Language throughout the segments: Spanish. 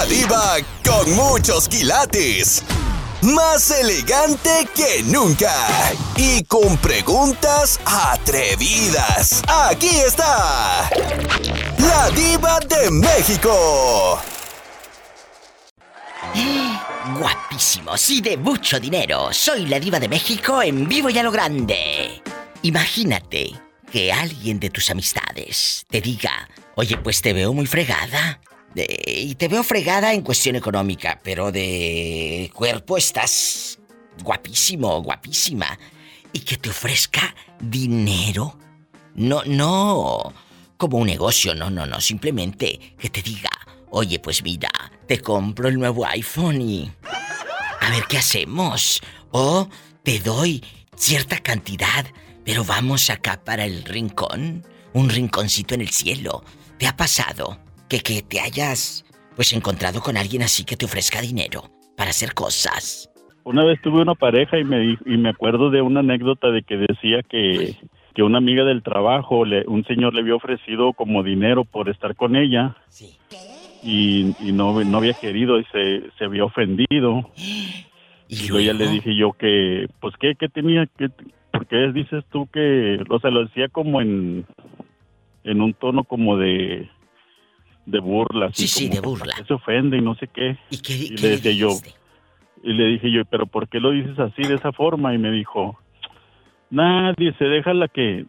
La diva con muchos quilates. Más elegante que nunca. Y con preguntas atrevidas. Aquí está. La diva de México. Guapísimos y de mucho dinero. Soy la diva de México en vivo y a lo grande. Imagínate que alguien de tus amistades te diga, oye, pues te veo muy fregada. Y te veo fregada en cuestión económica, pero de cuerpo estás guapísimo, guapísima. Y que te ofrezca dinero. No, no como un negocio, no, no, no. Simplemente que te diga, oye, pues mira, te compro el nuevo iPhone y... A ver qué hacemos. O te doy cierta cantidad, pero vamos acá para el rincón. Un rinconcito en el cielo. ¿Te ha pasado? Que, que te hayas pues encontrado con alguien así que te ofrezca dinero para hacer cosas. Una vez tuve una pareja y me, y me acuerdo de una anécdota de que decía que, que una amiga del trabajo, le, un señor le había ofrecido como dinero por estar con ella. Sí. Y, y no, no había querido y se, se había ofendido. Y, luego ya le dije yo que, pues, ¿qué, qué tenía? que ¿Por qué dices tú que, o sea, lo decía como en, en un tono como de, de burla. Sí, sí, de burla. Se ofende y no sé qué. ¿Y qué, le dije yo, y le dije yo, pero ¿por qué lo dices así, de esa forma? Y me dijo, nadie, se déjala que,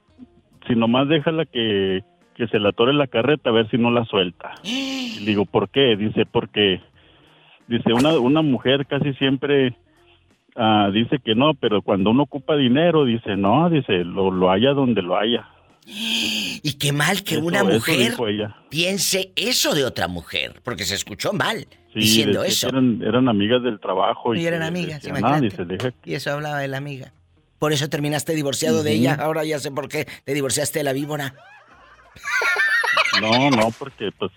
si nomás déjala que, que se la tore la carreta a ver si no la suelta. Y digo, ¿por qué? Dice, porque, dice, una, una mujer casi siempre ah, dice que no, pero cuando uno ocupa dinero, dice, no, dice, lo, lo haya donde lo haya. Y qué mal que una mujer piense eso de otra mujer, porque se escuchó mal diciendo eso. Eran, amigas del trabajo. Y, eran amigas, Y eso hablaba de la amiga. Por eso terminaste divorciado de ella. Ahora ya sé por qué te divorciaste de la víbora. No, no, porque pues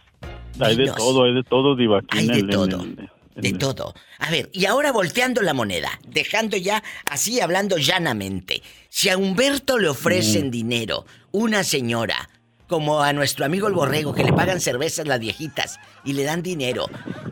hay de todo, hay de todo, Diva. hay de todo. De todo. A ver, y ahora volteando la moneda, dejando ya así hablando llanamente. Si a Humberto le ofrecen dinero, una señora, como a nuestro amigo el borrego, que le pagan cervezas las viejitas y le dan dinero,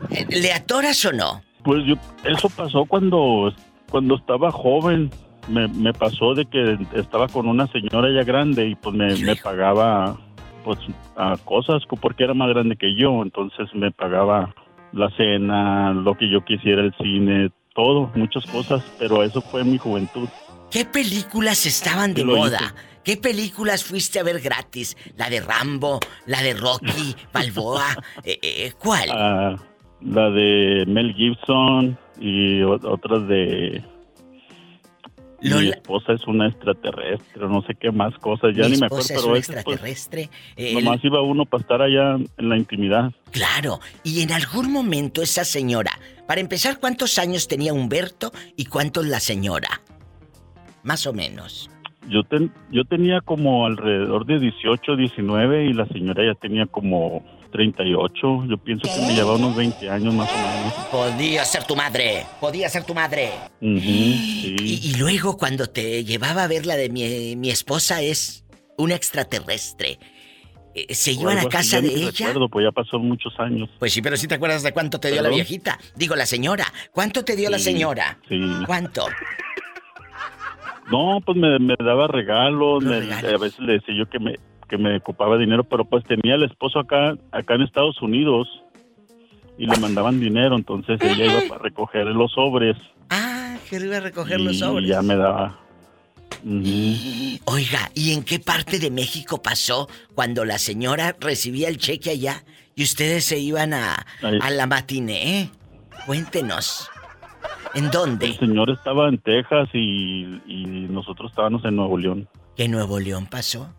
eh, ¿le atoras o no? Pues yo, eso pasó cuando, cuando estaba joven. Me, pasó de que estaba con una señora ya grande y pues me, me pagaba pues a cosas porque era más grande que yo, entonces me pagaba la cena, lo que yo quisiera, el cine, todo, muchas cosas, pero eso fue mi juventud. ¿Qué películas estaban de moda? ¿Qué películas fuiste a ver gratis? ¿La de Rambo? ¿La de Rocky? ¿Balboa? Eh, eh, ¿Cuál? Ah, la de Mel Gibson y otras de... Mi esposa es una extraterrestre, no sé qué más cosas, ya ni me acuerdo, pero es pues, extraterrestre. nomás iba uno para estar allá en la intimidad. Claro, y en algún momento esa señora, para empezar, ¿cuántos años tenía Humberto y cuántos la señora? Más o menos. Yo, yo tenía como alrededor de 18, 19 y la señora ya tenía como 38. Yo pienso que me llevaba unos 20 años más o menos. Podía ser tu madre, podía ser tu madre. y, luego cuando te llevaba a ver la de mi, mi esposa es un extraterrestre. Eh, ¿Se iban a casa de ella? Recuerdo, pues ya pasó muchos años. Pues sí, pero sí te acuerdas de cuánto te dio la viejita. Digo, la señora. ¿Cuánto te dio la señora? Sí. ¿Cuánto? No, pues me, daba regalos, a veces le decía yo que me, que me ocupaba dinero, pero pues tenía el esposo acá, acá en Estados Unidos y le mandaban dinero, entonces ella iba a recoger los sobres. Ah, que iba a recoger los sobres. Y ya me daba. Oiga, ¿y en qué parte de México pasó cuando la señora recibía el cheque allá y ustedes se iban a, a la matiné? Cuéntenos. ¿En dónde? El señor estaba en Texas y, nosotros estábamos en Nuevo León. ¿Qué Nuevo León pasó?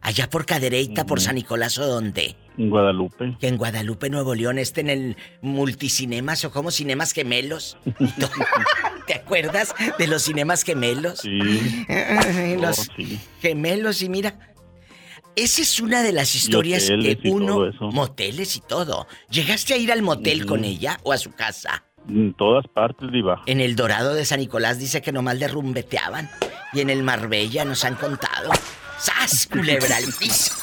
Allá por Cadereyta, por San Nicolás o dónde? En Guadalupe. Que en Guadalupe, Nuevo León, esté en el multicinemas o como cinemas gemelos. ¿Te acuerdas de los cinemas gemelos? Sí. los gemelos y mira, esa es una de las historias que uno moteles y todo. ¿Llegaste a ir al motel con ella o a su casa? En todas partes, Diva. En el Dorado de San Nicolás dice que nomás derrumbeteaban. Y en el Marbella nos han contado. ¡Sas, culebra al piso!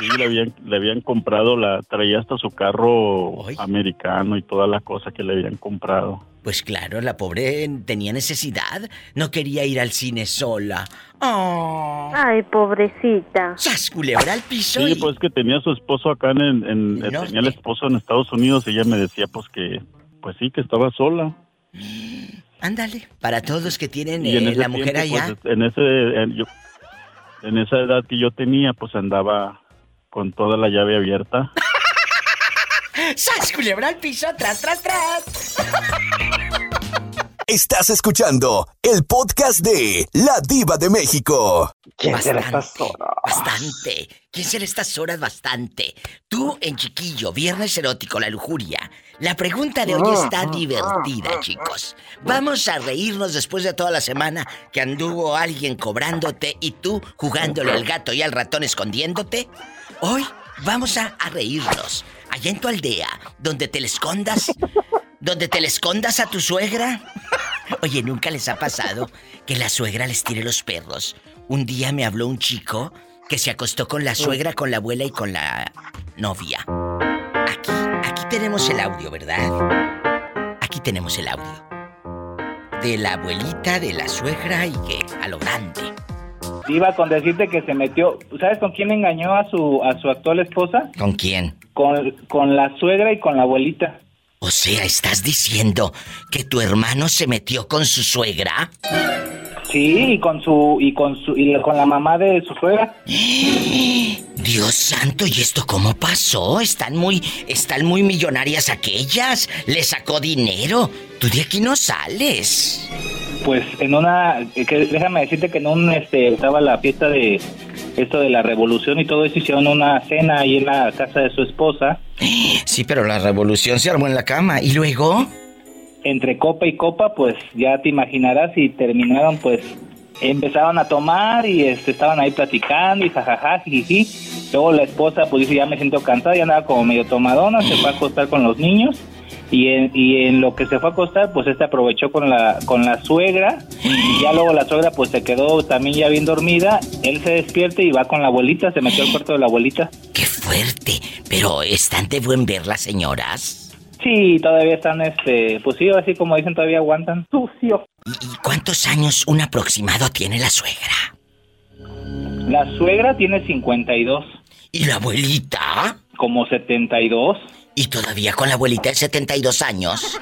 Sí, le habían, le habían comprado, la traía hasta su carro americano y toda la cosa que le habían comprado. Pues claro, la pobre tenía necesidad. No quería ir al cine sola. Oh. Ay, pobrecita. ¡Sas, culebra al piso! Sí, pues que tenía su esposo acá en... tenía el esposo en Estados Unidos y ella me decía pues que... Pues sí, que estaba sola. Ándale, para todos los que tienen eh, la mujer allá. Pues, en, ese, en esa edad que yo tenía, pues andaba con toda la llave abierta. ¡Sas, culebra al piso! ¡Tras, tras, tras! Estás escuchando el podcast de La Diva de México. ¿Quién bastante, estas horas? Bastante. ¿Quién será estas horas? Bastante. Tú en chiquillo, viernes erótico, la lujuria. La pregunta de hoy está divertida, chicos. Vamos a reírnos después de toda la semana que anduvo alguien cobrándote y tú jugándole al gato y al ratón escondiéndote. Hoy vamos a, a reírnos allá en tu aldea, donde te le escondas, donde te le escondas a tu suegra. Oye, ¿nunca les ha pasado que la suegra les tire los perros? Un día me habló un chico que se acostó con la suegra, con la abuela y con la novia. Aquí, aquí tenemos el audio, ¿verdad? Aquí tenemos el audio. De la abuelita, de la suegra y que a lo grande. Iba con decirte que se metió. ¿Sabes con quién engañó a su, a su actual esposa? ¿Con quién? Con, con la suegra y con la abuelita. O sea, ¿estás diciendo que tu hermano se metió con su suegra? Sí, y con su y con su y con la mamá de su suegra. Dios santo, ¿y esto cómo pasó? Están muy están muy millonarias aquellas. Le sacó dinero. Tú de aquí no sales. Pues en una que, déjame decirte que en un este estaba la fiesta de esto de la revolución y todo eso hicieron una cena ahí en la casa de su esposa. Sí, pero la revolución se armó en la cama y luego entre copa y copa, pues ya te imaginarás y terminaron pues empezaron a tomar y este, estaban ahí platicando y jajaja, jiji. Luego la esposa pues dice, ya me siento cansada, ya andaba como medio tomadona, se fue a acostar con los niños. Y en, y en lo que se fue a acostar, pues este aprovechó con la, con la suegra. Y ya luego la suegra pues se quedó también ya bien dormida. Él se despierta y va con la abuelita, se metió al cuarto de la abuelita. ¡Qué fuerte! Pero están de buen ver las señoras. Sí, todavía están, este, pues sí, así como dicen, todavía aguantan. Sucio. ¿Y cuántos años un aproximado tiene la suegra? La suegra tiene 52. ¿Y la abuelita? Como 72. ¿Y todavía con la abuelita de 72 años?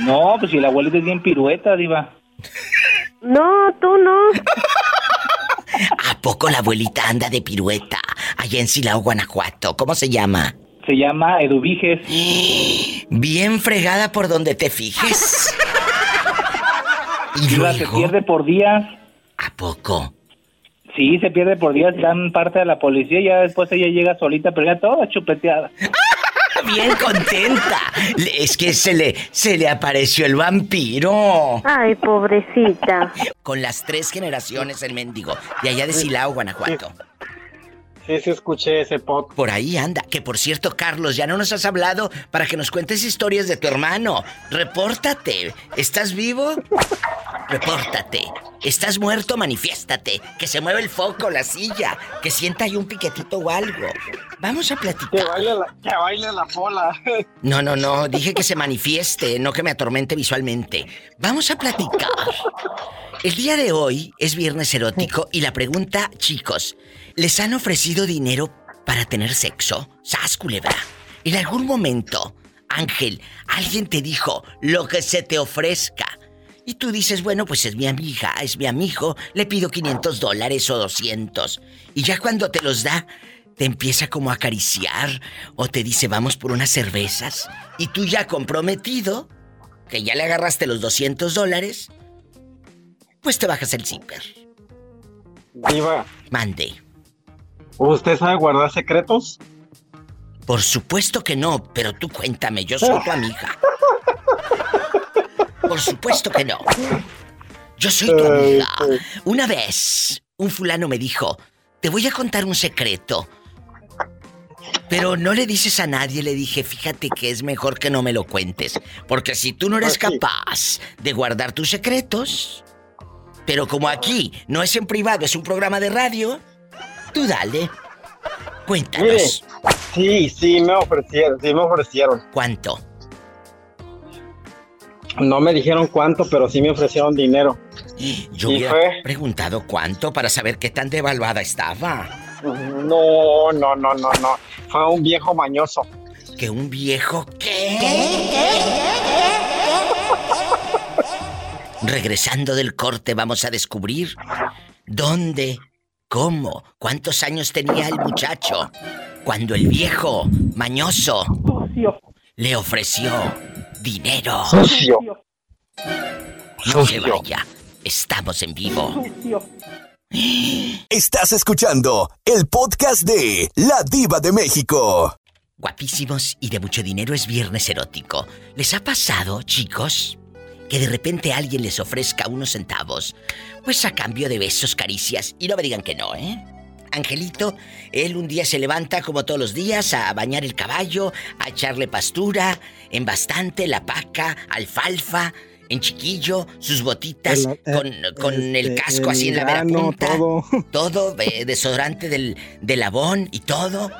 No, pues si la abuelita es bien pirueta, diva. No, tú no. ¿A poco la abuelita anda de pirueta allá en Silao, Guanajuato? ¿Cómo se llama? Se llama Eduviges. Bien fregada por donde te fijes. y luego... se pierde por días. ¿A poco? Sí, se pierde por días, dan parte a la policía y ya después ella llega solita, pero ya toda chupeteada. Bien contenta. Es que se le, se le apareció el vampiro. Ay, pobrecita. Con las tres generaciones el mendigo. De allá de Silao, Guanajuato. Sí, sí escuché ese pod. Por ahí anda. Que por cierto, Carlos, ya no nos has hablado para que nos cuentes historias de tu hermano. Repórtate. ¿Estás vivo? Repórtate. ¿Estás muerto? Manifiéstate. Que se mueve el foco, la silla. Que sienta ahí un piquetito o algo. Vamos a platicar. Que baile la, que baile la pola. No, no, no. Dije que se manifieste, no que me atormente visualmente. Vamos a platicar. El día de hoy es viernes erótico y la pregunta, chicos, ¿Les han ofrecido dinero para tener sexo? ¡Sas, culebra! En algún momento, Ángel, alguien te dijo lo que se te ofrezca. Y tú dices, bueno, pues es mi amiga, es mi amigo, le pido 500 dólares o 200. Y ya cuando te los da, te empieza como a acariciar o te dice, vamos por unas cervezas. Y tú ya comprometido, que ya le agarraste los 200 dólares, pues te bajas el zipper. Viva. Mande. ¿Usted sabe guardar secretos? Por supuesto que no, pero tú cuéntame, yo soy tu amiga. Por supuesto que no. Yo soy tu amiga. Una vez, un fulano me dijo, te voy a contar un secreto. Pero no le dices a nadie, le dije, fíjate que es mejor que no me lo cuentes. Porque si tú no eres capaz de guardar tus secretos, pero como aquí no es en privado, es un programa de radio, Tú dale. Cuéntanos. sí, sí me ofrecieron, sí me ofrecieron. ¿Cuánto? No me dijeron cuánto, pero sí me ofrecieron dinero. Yo ¿Y hubiera fue? preguntado cuánto para saber qué tan devaluada estaba. No, no, no, no, no. Fue un viejo mañoso. Que un viejo qué. Regresando del corte vamos a descubrir dónde, cómo, cuántos años tenía el muchacho cuando el viejo mañoso le ofreció dinero. Sucio. No se vaya, estamos en vivo. Estás escuchando el podcast de La Diva de México. Guapísimos y de mucho dinero es viernes erótico. ¿Les ha pasado, chicos? Que de repente alguien les ofrezca unos centavos, pues a cambio de besos, caricias, y no me digan que no, ¿eh? Angelito, él un día se levanta como todos los días a bañar el caballo, a echarle pastura, en bastante, la paca, alfalfa, en chiquillo, sus botitas El- eh, con, con el este, casco así en la grano, punta. todo. Todo, eh, desodorante del, del y todo.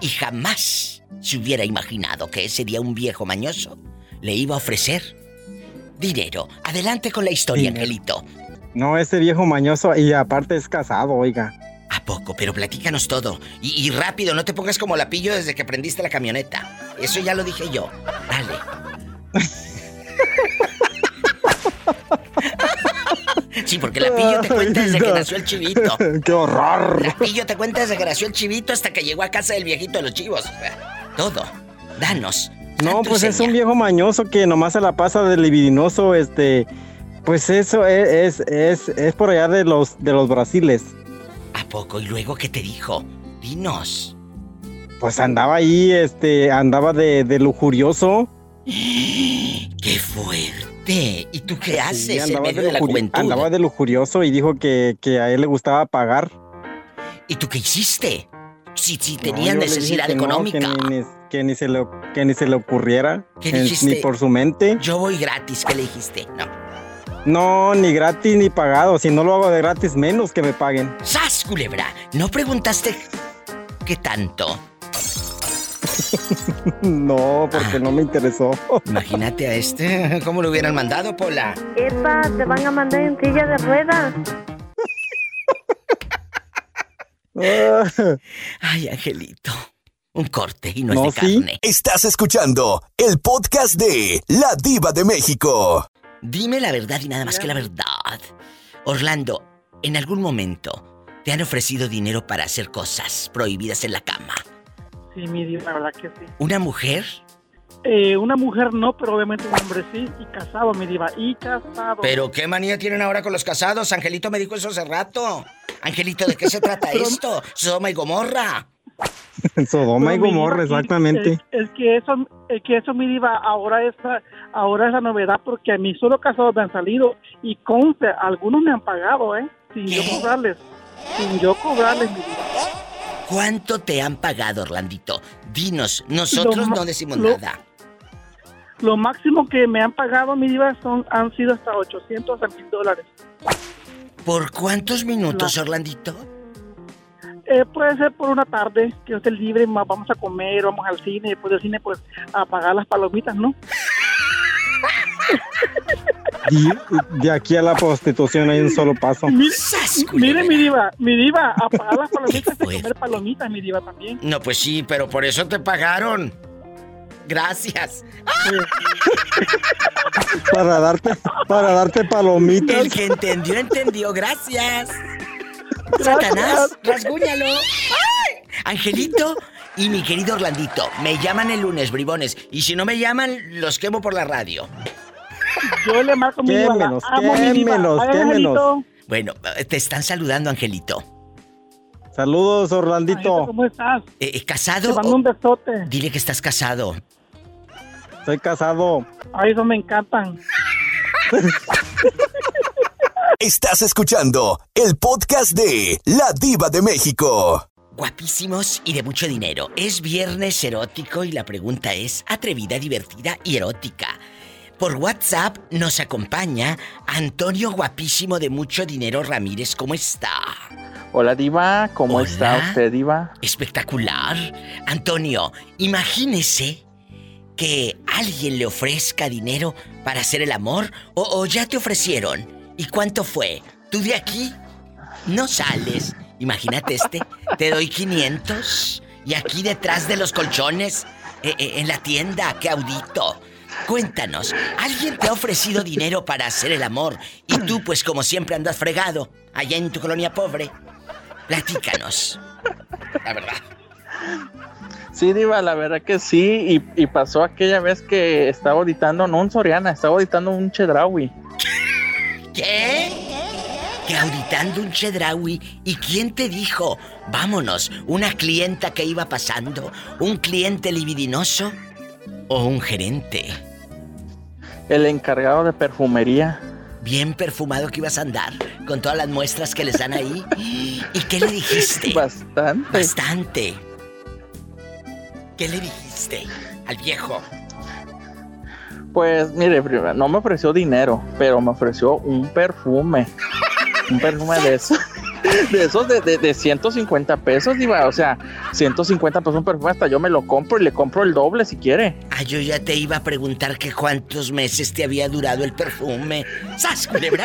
Y jamás se hubiera imaginado que ese día un viejo mañoso le iba a ofrecer dinero. Adelante con la historia, Dinero. Angelito. No, ese viejo mañoso y aparte es casado, oiga. ¿A poco? Pero platícanos todo. Y, y rápido, no te pongas como la pillo desde que prendiste la camioneta. Eso ya lo dije yo. Dale. Sí, porque la pillo te cuenta desde que nació el chivito. ¡Qué horror! La pillo te cuenta desde que nació el chivito hasta que llegó a casa del viejito de los chivos. Todo. Danos. No, pues es un viejo mañoso que nomás se la pasa de libidinoso, este... Pues eso es, es, es, es por allá de los, de los brasiles. ¿A poco? ¿Y luego qué te dijo? Dinos. Pues andaba ahí, este, andaba de, de lujurioso. ¡Qué fuerte! ¿Y tú qué haces Sí, en medio de de la juventud? andaba de lujurioso y dijo que, que a él le gustaba pagar. ¿Y tú qué hiciste? Si, si No, le dije necesidad que no, económica. que, ni, que ni se le, que ni se le ocurriera. ¿Qué dijiste? Ni por su mente. Yo voy gratis, ¿qué le dijiste? No. No, ni gratis ni pagado. Si no lo hago de gratis, menos que me paguen. ¡Sas, culebra! ¿No preguntaste qué tanto? No, porque no me interesó. Imagínate a este, ¿cómo lo hubieran mandado, Pola? Epa, te van a mandar en silla de ruedas. Ay, Angelito. Un corte y no, No, es de sí. carne. Estás escuchando el podcast de La Diva de México. Dime la verdad y nada más que la verdad. Orlando, ¿en algún momento te han ofrecido dinero para hacer cosas prohibidas en la cama? Sí, mi Dios, la verdad que sí. ¿Una mujer? Eh, una mujer no, pero obviamente un hombre sí. Y casado, mi diva. Y casado. ¿Pero qué manía tienen ahora con los casados? Angelito me dijo eso hace rato. Angelito, ¿de qué se trata esto? Sodoma y Gomorra. Sodoma y Gomorra, exactamente. Es, es que eso, es que eso, mi diva, ahora es, la- ahora es la novedad porque a mí solo casados me han salido y conste, algunos me han pagado, ¿eh? Sin yo cobrarles. Sin yo cobrarles, mi diva. ¿Cuánto te han pagado, Orlandito? Dinos, nosotros Lo no decimos lo- nada. Lo máximo que me han pagado, mi diva, son, han sido hasta 800 a 1000 dólares. ¿Por cuántos minutos, Orlandito? Eh, puede ser por una tarde, que yo esté libre, vamos a comer, vamos al cine, después del cine, pues, a pagar las palomitas, ¿no? Y de aquí a la prostitución hay un solo paso. Mire, mi diva, mi diva, a pagar las palomitas y comer palomitas, mi diva, también. No, pues sí, pero por eso te pagaron. Gracias. Para darte, para darte palomitas. El que entendió, entendió. Gracias. Satanás, rasguñalo. ¡Ay! Angelito y mi querido Orlandito, me llaman el lunes, bribones. Y si no me llaman, los quemo por la radio. Yo le marco mi Ay, quémelos. Angelito. Bueno, te están saludando, Angelito. Saludos, Angelito, Orlandito. ¿Cómo estás? Eh, eh, Te ¿Casado? mando o- un besote. Dile que estás casado. Soy casado. Ay, eso me encantan. Estás escuchando el podcast de La Diva de México. Guapísimos y de mucho dinero. Es viernes erótico y la pregunta es atrevida, divertida y erótica. Por WhatsApp nos acompaña Antonio Guapísimo de mucho dinero Ramírez. ¿Cómo está? Hola Diva, ¿cómo Hola. está usted Diva? Espectacular. Antonio, imagínese que alguien le ofrezca dinero para hacer el amor o, ya te ofrecieron. ¿Y cuánto fue? ¿Tú de aquí? No sales. Imagínate este. Te doy 500 y aquí detrás de los colchones, eh, eh, en la tienda, qué audito. Cuéntanos, ¿alguien te ha ofrecido dinero para hacer el amor y tú pues como siempre andas fregado allá en tu colonia pobre? Platícanos. La verdad. Sí, Diva, la verdad que sí. Y, y pasó aquella vez que estaba auditando, no un Soriana, estaba auditando un Chedraui. ¿Qué? Que auditando un Chedraui. ¿Y quién te dijo? Vámonos, una clienta que iba pasando, un cliente libidinoso o un gerente. El encargado de perfumería. Bien perfumado que ibas a andar, con todas las muestras que les dan ahí. ¿Y qué le dijiste? Bastante. Bastante. ¿Qué le dijiste al viejo? Pues mire, primero, no me ofreció dinero, pero me ofreció un perfume. Un perfume de esos. De esos de, de, de 150 pesos, Diva. O sea, 150 pesos un perfume, hasta yo me lo compro y le compro el doble si quiere. Ah, yo ya te iba a preguntar que cuántos meses te había durado el perfume. ¡Sas, culebra!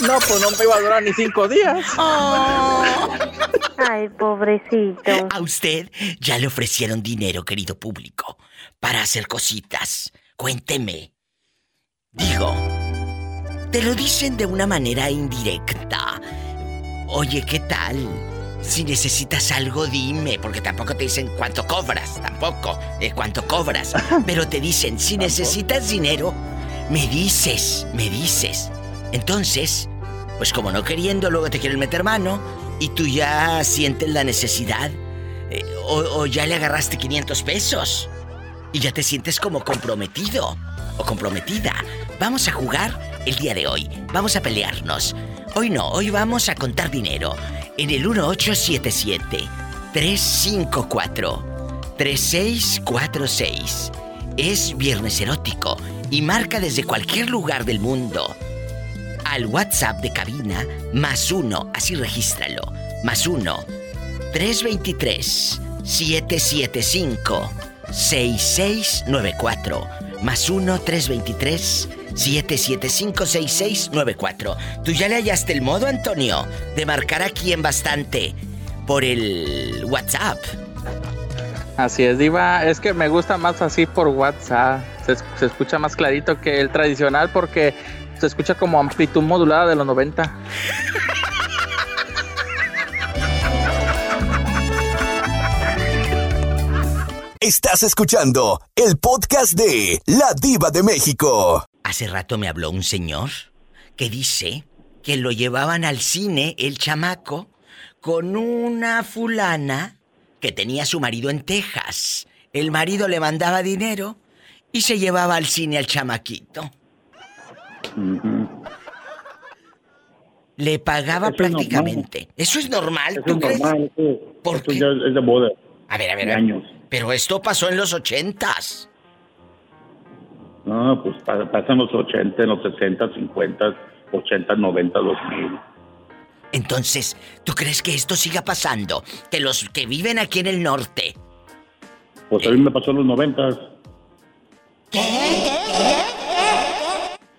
No, pues no me iba a durar ni cinco días. Ay, pobrecito. A usted ya le ofrecieron dinero, querido público, para hacer cositas. Cuénteme. Digo, te lo dicen de una manera indirecta. Oye, ¿qué tal? Si necesitas algo, dime, porque tampoco te dicen cuánto cobras, tampoco, eh, cuánto cobras. Pero te dicen, si necesitas dinero, me dices, me dices. Entonces, pues como no queriendo, luego te quieren meter mano y tú ya sientes la necesidad. eh, o, o ya le agarraste 500 pesos y ya te sientes como comprometido o comprometida. Vamos a jugar el día de hoy. Vamos a pelearnos. Hoy no, hoy vamos a contar dinero. En el 1877 354 3646. Es viernes erótico y marca desde cualquier lugar del mundo. Al WhatsApp de cabina más uno, así regístralo. Más uno 323 775 6694 más 1 323 775 6694. ¿Tú ya le hallaste el modo, Antonio, de marcar aquí en bastante por el WhatsApp? Así es, Diva. Es que me gusta más así por WhatsApp. Se, se escucha más clarito que el tradicional porque se escucha como amplitud modulada de los 90. Estás escuchando el podcast de La Diva de México. Hace rato me habló un señor que dice que lo llevaban al cine, el chamaco, con una fulana que tenía a su marido en Texas. El marido le mandaba dinero y se llevaba al cine al chamaquito. Le pagaba Eso es prácticamente. ¿Eso es normal? Eso ¿Tú es crees? normal, eso, ¿Por eso qué? ya es de boda. A ver, a ver, De a ver. años. Pero esto pasó en los ochentas. No, pues pa- pasan los 80, en los 60, 50, 80, 90, 2000. Entonces, ¿tú crees que esto siga pasando? Que los que viven aquí en el norte Pues a mí me pasó en los 90.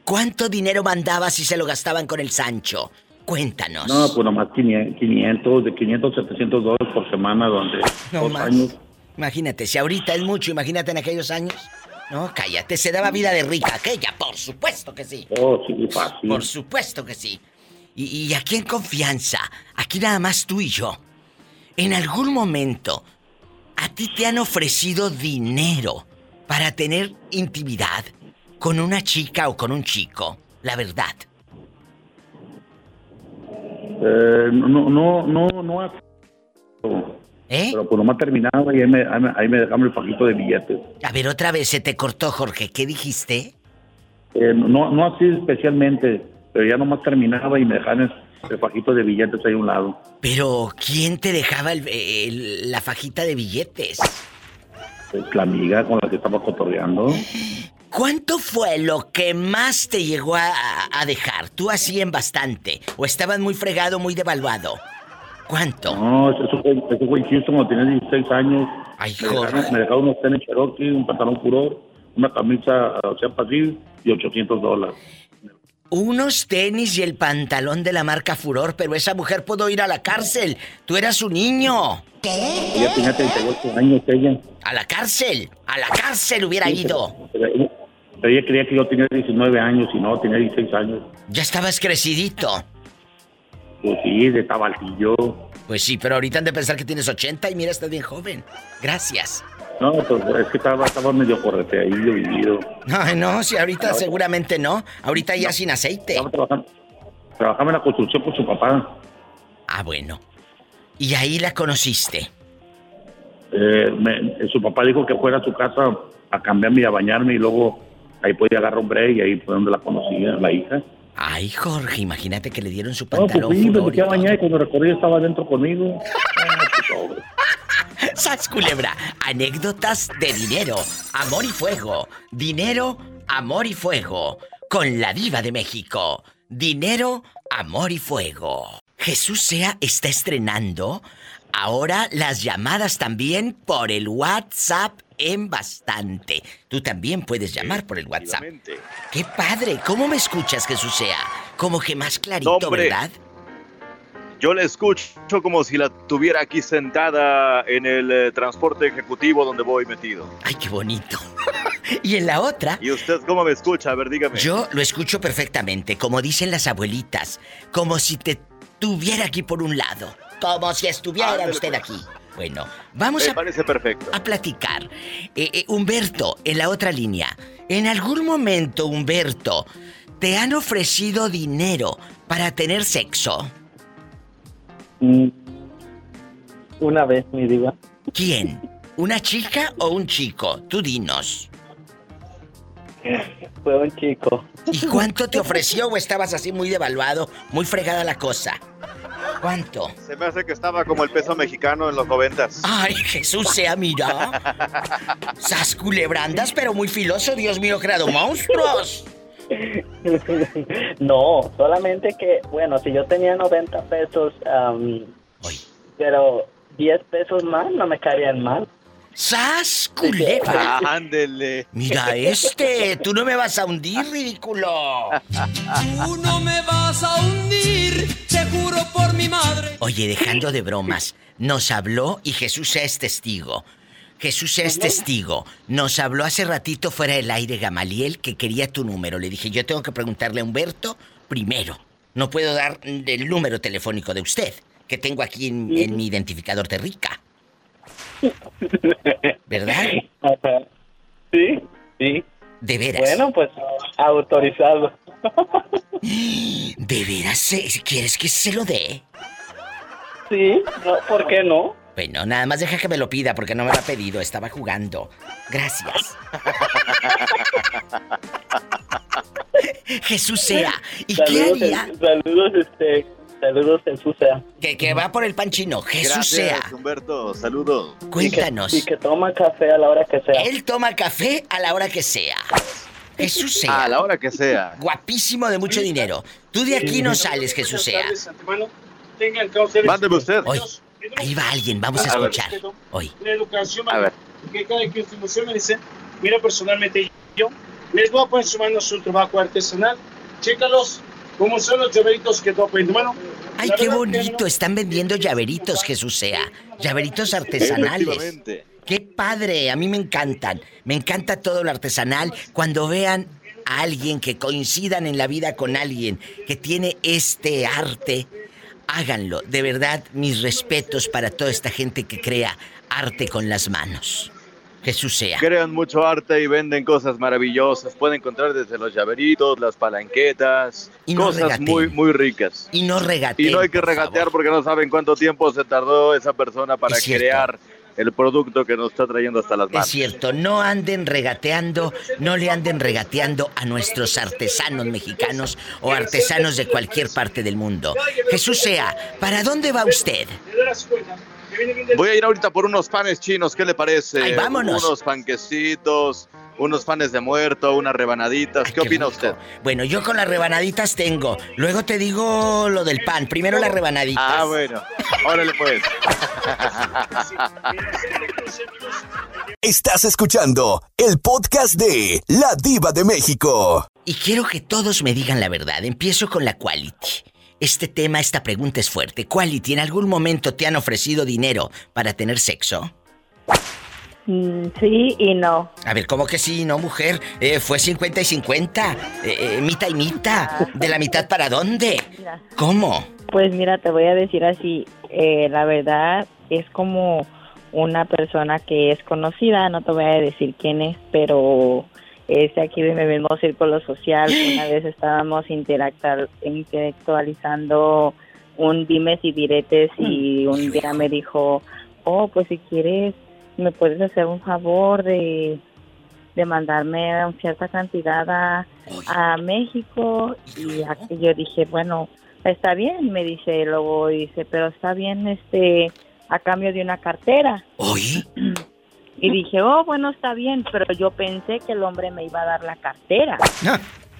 ¿Cuánto dinero mandaba si se lo gastaban con el Sancho? Cuéntanos. No, pues nomás 500, 500, de 500 700 dólares por semana durante No dos más. años. Imagínate, si ahorita es mucho, imagínate en aquellos años. No, cállate, se daba vida de rica aquella, por supuesto que sí. Oh, sí, fácil. Por supuesto que sí. Y, y aquí en confianza, aquí nada más tú y yo. En algún momento, a ti te han ofrecido dinero para tener intimidad con una chica o con un chico. La verdad. Eh, no, no, no, no. ¿Eh? Pero pues nomás terminaba y ahí me, ahí me, dejaron el fajito de billetes. A ver, otra vez se te cortó, Jorge. ¿Qué dijiste? Eh, no, no así especialmente, pero ya nomás terminaba y me dejaban el, fajito de billetes ahí a un lado. Pero, ¿quién te dejaba el- el- la fajita de billetes? Pues la amiga con la que estaba cotorreando. cuánto fue lo que más te llegó a, a dejar? Tú así en bastante. ¿O estabas muy fregado, muy devaluado? ¿Cuánto? No, eso fue, eso fue en Houston cuando tenía 16 años. Ay, me dejaron, me dejaron unos tenis Cherokee, un pantalón furor, una camisa, o sea, pasil y 800 dólares. Unos tenis y el pantalón de la marca Furor, pero esa mujer pudo ir a la cárcel. Tú eras un niño. Ella tenía 38 años, ella. A la cárcel, a la cárcel hubiera ido. Pero ella, pero ella creía que yo tenía 19 años y no, tenía 16 años. Ya estabas crecidito. Pues sí, de tabaltillo. Pues sí, pero ahorita han de pensar que tienes 80 y mira, estás bien joven. Gracias. No, pues es que estaba, estaba medio correteadillo vivido. Ay, no, si ahorita seguramente no. Ahorita ya sin aceite. Trabajando, trabajaba en la construcción con su papá. Ah, bueno. Y ahí la conociste. Eh, me- su papá dijo que fuera a su casa a cambiarme y a bañarme y luego ahí podía agarrar un break y ahí fue donde la conocía, la hija. Ay, Jorge, imagínate que le dieron su No, pues pantalón fui, me y metí a todo. bañar y cuando recorrí estaba dentro conmigo. ¡Sas culebra! Anécdotas de dinero, amor y fuego. Dinero, amor y fuego. Con la diva de México. Dinero, amor y fuego. Jesús Sea está estrenando ahora las llamadas también por el WhatsApp en bastante. Tú también puedes llamar por el WhatsApp. ¡Qué padre! ¿Cómo me escuchas, Jesús Sea? Como que más clarito, No. ¿verdad? Yo la escucho como si la tuviera aquí sentada en el eh, transporte ejecutivo donde voy metido. ¡Ay, qué bonito! y en la otra... ¿Y usted cómo me escucha? A ver, dígame. Yo lo escucho perfectamente, como dicen las abuelitas, como si te tuviera aquí por un lado, como si estuviera Ándale, usted pues. aquí. Bueno, vamos Me a, parece perfecto. a platicar. Eh, eh, Humberto, en la otra línea, ¿en algún momento, Humberto, te han ofrecido dinero para tener sexo? Mm, Una vez, mi diva. ¿Quién? ¿Una chica o un chico? Tú dinos. Fue un chico. ¿Y cuánto te ofreció o estabas así muy devaluado, muy fregada la cosa? ¿Cuánto? Se me hace que estaba como el peso mexicano en los noventas. Ay, Jesús sea, mira. Sas culebrandas, pero muy filoso, Dios mío, creado monstruos. no, solamente que, bueno, si yo tenía 90 pesos, am, pero 10 pesos más no me caerían mal. ¡Sas culebra! Ándele. Mira este, tú no me vas a hundir, ridículo. Tú no me vas a hundir, te juro por mi madre. Oye, dejando de bromas, nos habló y Jesús es testigo. Jesús es testigo. Nos habló hace ratito fuera del aire Gamaliel que quería tu número. Le dije, yo tengo que preguntarle a Humberto primero. No puedo dar el número telefónico de usted, que tengo aquí en, en mi identificador de rica. ¿Verdad? Sí, sí. De veras. Bueno, pues autorizado. ¿De veras quieres que se lo dé? Sí, no, ¿por qué no? Bueno, nada más deja que me lo pida porque no me lo ha pedido, estaba jugando. Gracias. Jesús sea. ¿Y qué Saludos, haría? Saludos, este, saludos Jesús sea. Que, que va por el pan chino. Jesús Gracias, sea. Humberto, saludos. Cuéntanos. Y que, y que toma café a la hora que sea. Él toma café a la hora que sea. Jesús sea. A la hora que sea. Guapísimo de mucho dinero. Tú de aquí no sales, Jesús sea. Mándeme usted. Hoy, ahí va alguien, vamos a A ver. escuchar. Hoy. La educación, A ver. que cada quien su emoción me dice, mira personalmente yo, les voy a poner en su mano su trabajo artesanal, chécalos, cómo son los llaveritos que aprendes. Bueno, Ay, qué bonito. Están vendiendo llaveritos, Jesús sea. Llaveritos artesanales. Qué padre, a mí me encantan. Me encanta todo lo artesanal. Cuando vean a alguien que coincidan en la vida con alguien que tiene este arte, háganlo. De verdad, mis respetos para toda esta gente que crea arte con las manos. Jesús sea. Crean mucho arte y venden cosas maravillosas. Pueden encontrar desde los llaveritos, las palanquetas, Y no cosas regateen. muy, muy ricas. Y no regateen. Y no hay que por regatear favor. porque no saben cuánto tiempo se tardó esa persona para Es crear el producto que nos está trayendo hasta las Es manos. cierto, no anden regateando, no le anden regateando a nuestros artesanos mexicanos o artesanos de cualquier parte del mundo. Jesús sea, ¿para dónde va usted? Voy a ir ahorita por unos panes chinos, ¿qué le parece? Ay, vámonos. Unos panquecitos, unos panes de muerto, unas rebanaditas. ¿Qué, opina usted? Bueno, yo con las rebanaditas tengo. Luego te digo lo del pan. Primero las rebanaditas. Ah, bueno. Órale pues. Estás escuchando el podcast de La Diva de México. Y quiero que todos me digan la verdad. Empiezo con la quality. Este tema, esta pregunta es fuerte. Quality, ¿en algún momento te han ofrecido dinero para tener sexo? Mm, sí y no. A ver, ¿cómo que sí, no, mujer? Eh, fue 50 y 50. Eh, eh, mitad y mitad. ¿De la mitad para dónde? Mira. ¿Cómo? Pues mira, te voy a decir así, eh, la verdad es como una persona que es conocida, no te voy a decir quién es, pero es de aquí de mi mismo círculo social. Una vez estábamos intelectualizando un dimes y diretes y un día me dijo, oh, pues si quieres, me puedes hacer un favor de, de mandarme una cierta cantidad a, a México y aquí yo dije, bueno, está bien, me dice, luego dice, pero está bien, este, a cambio de una cartera. ¿Oí? Y dije, oh, bueno, está bien, pero yo pensé que el hombre me iba a dar la cartera.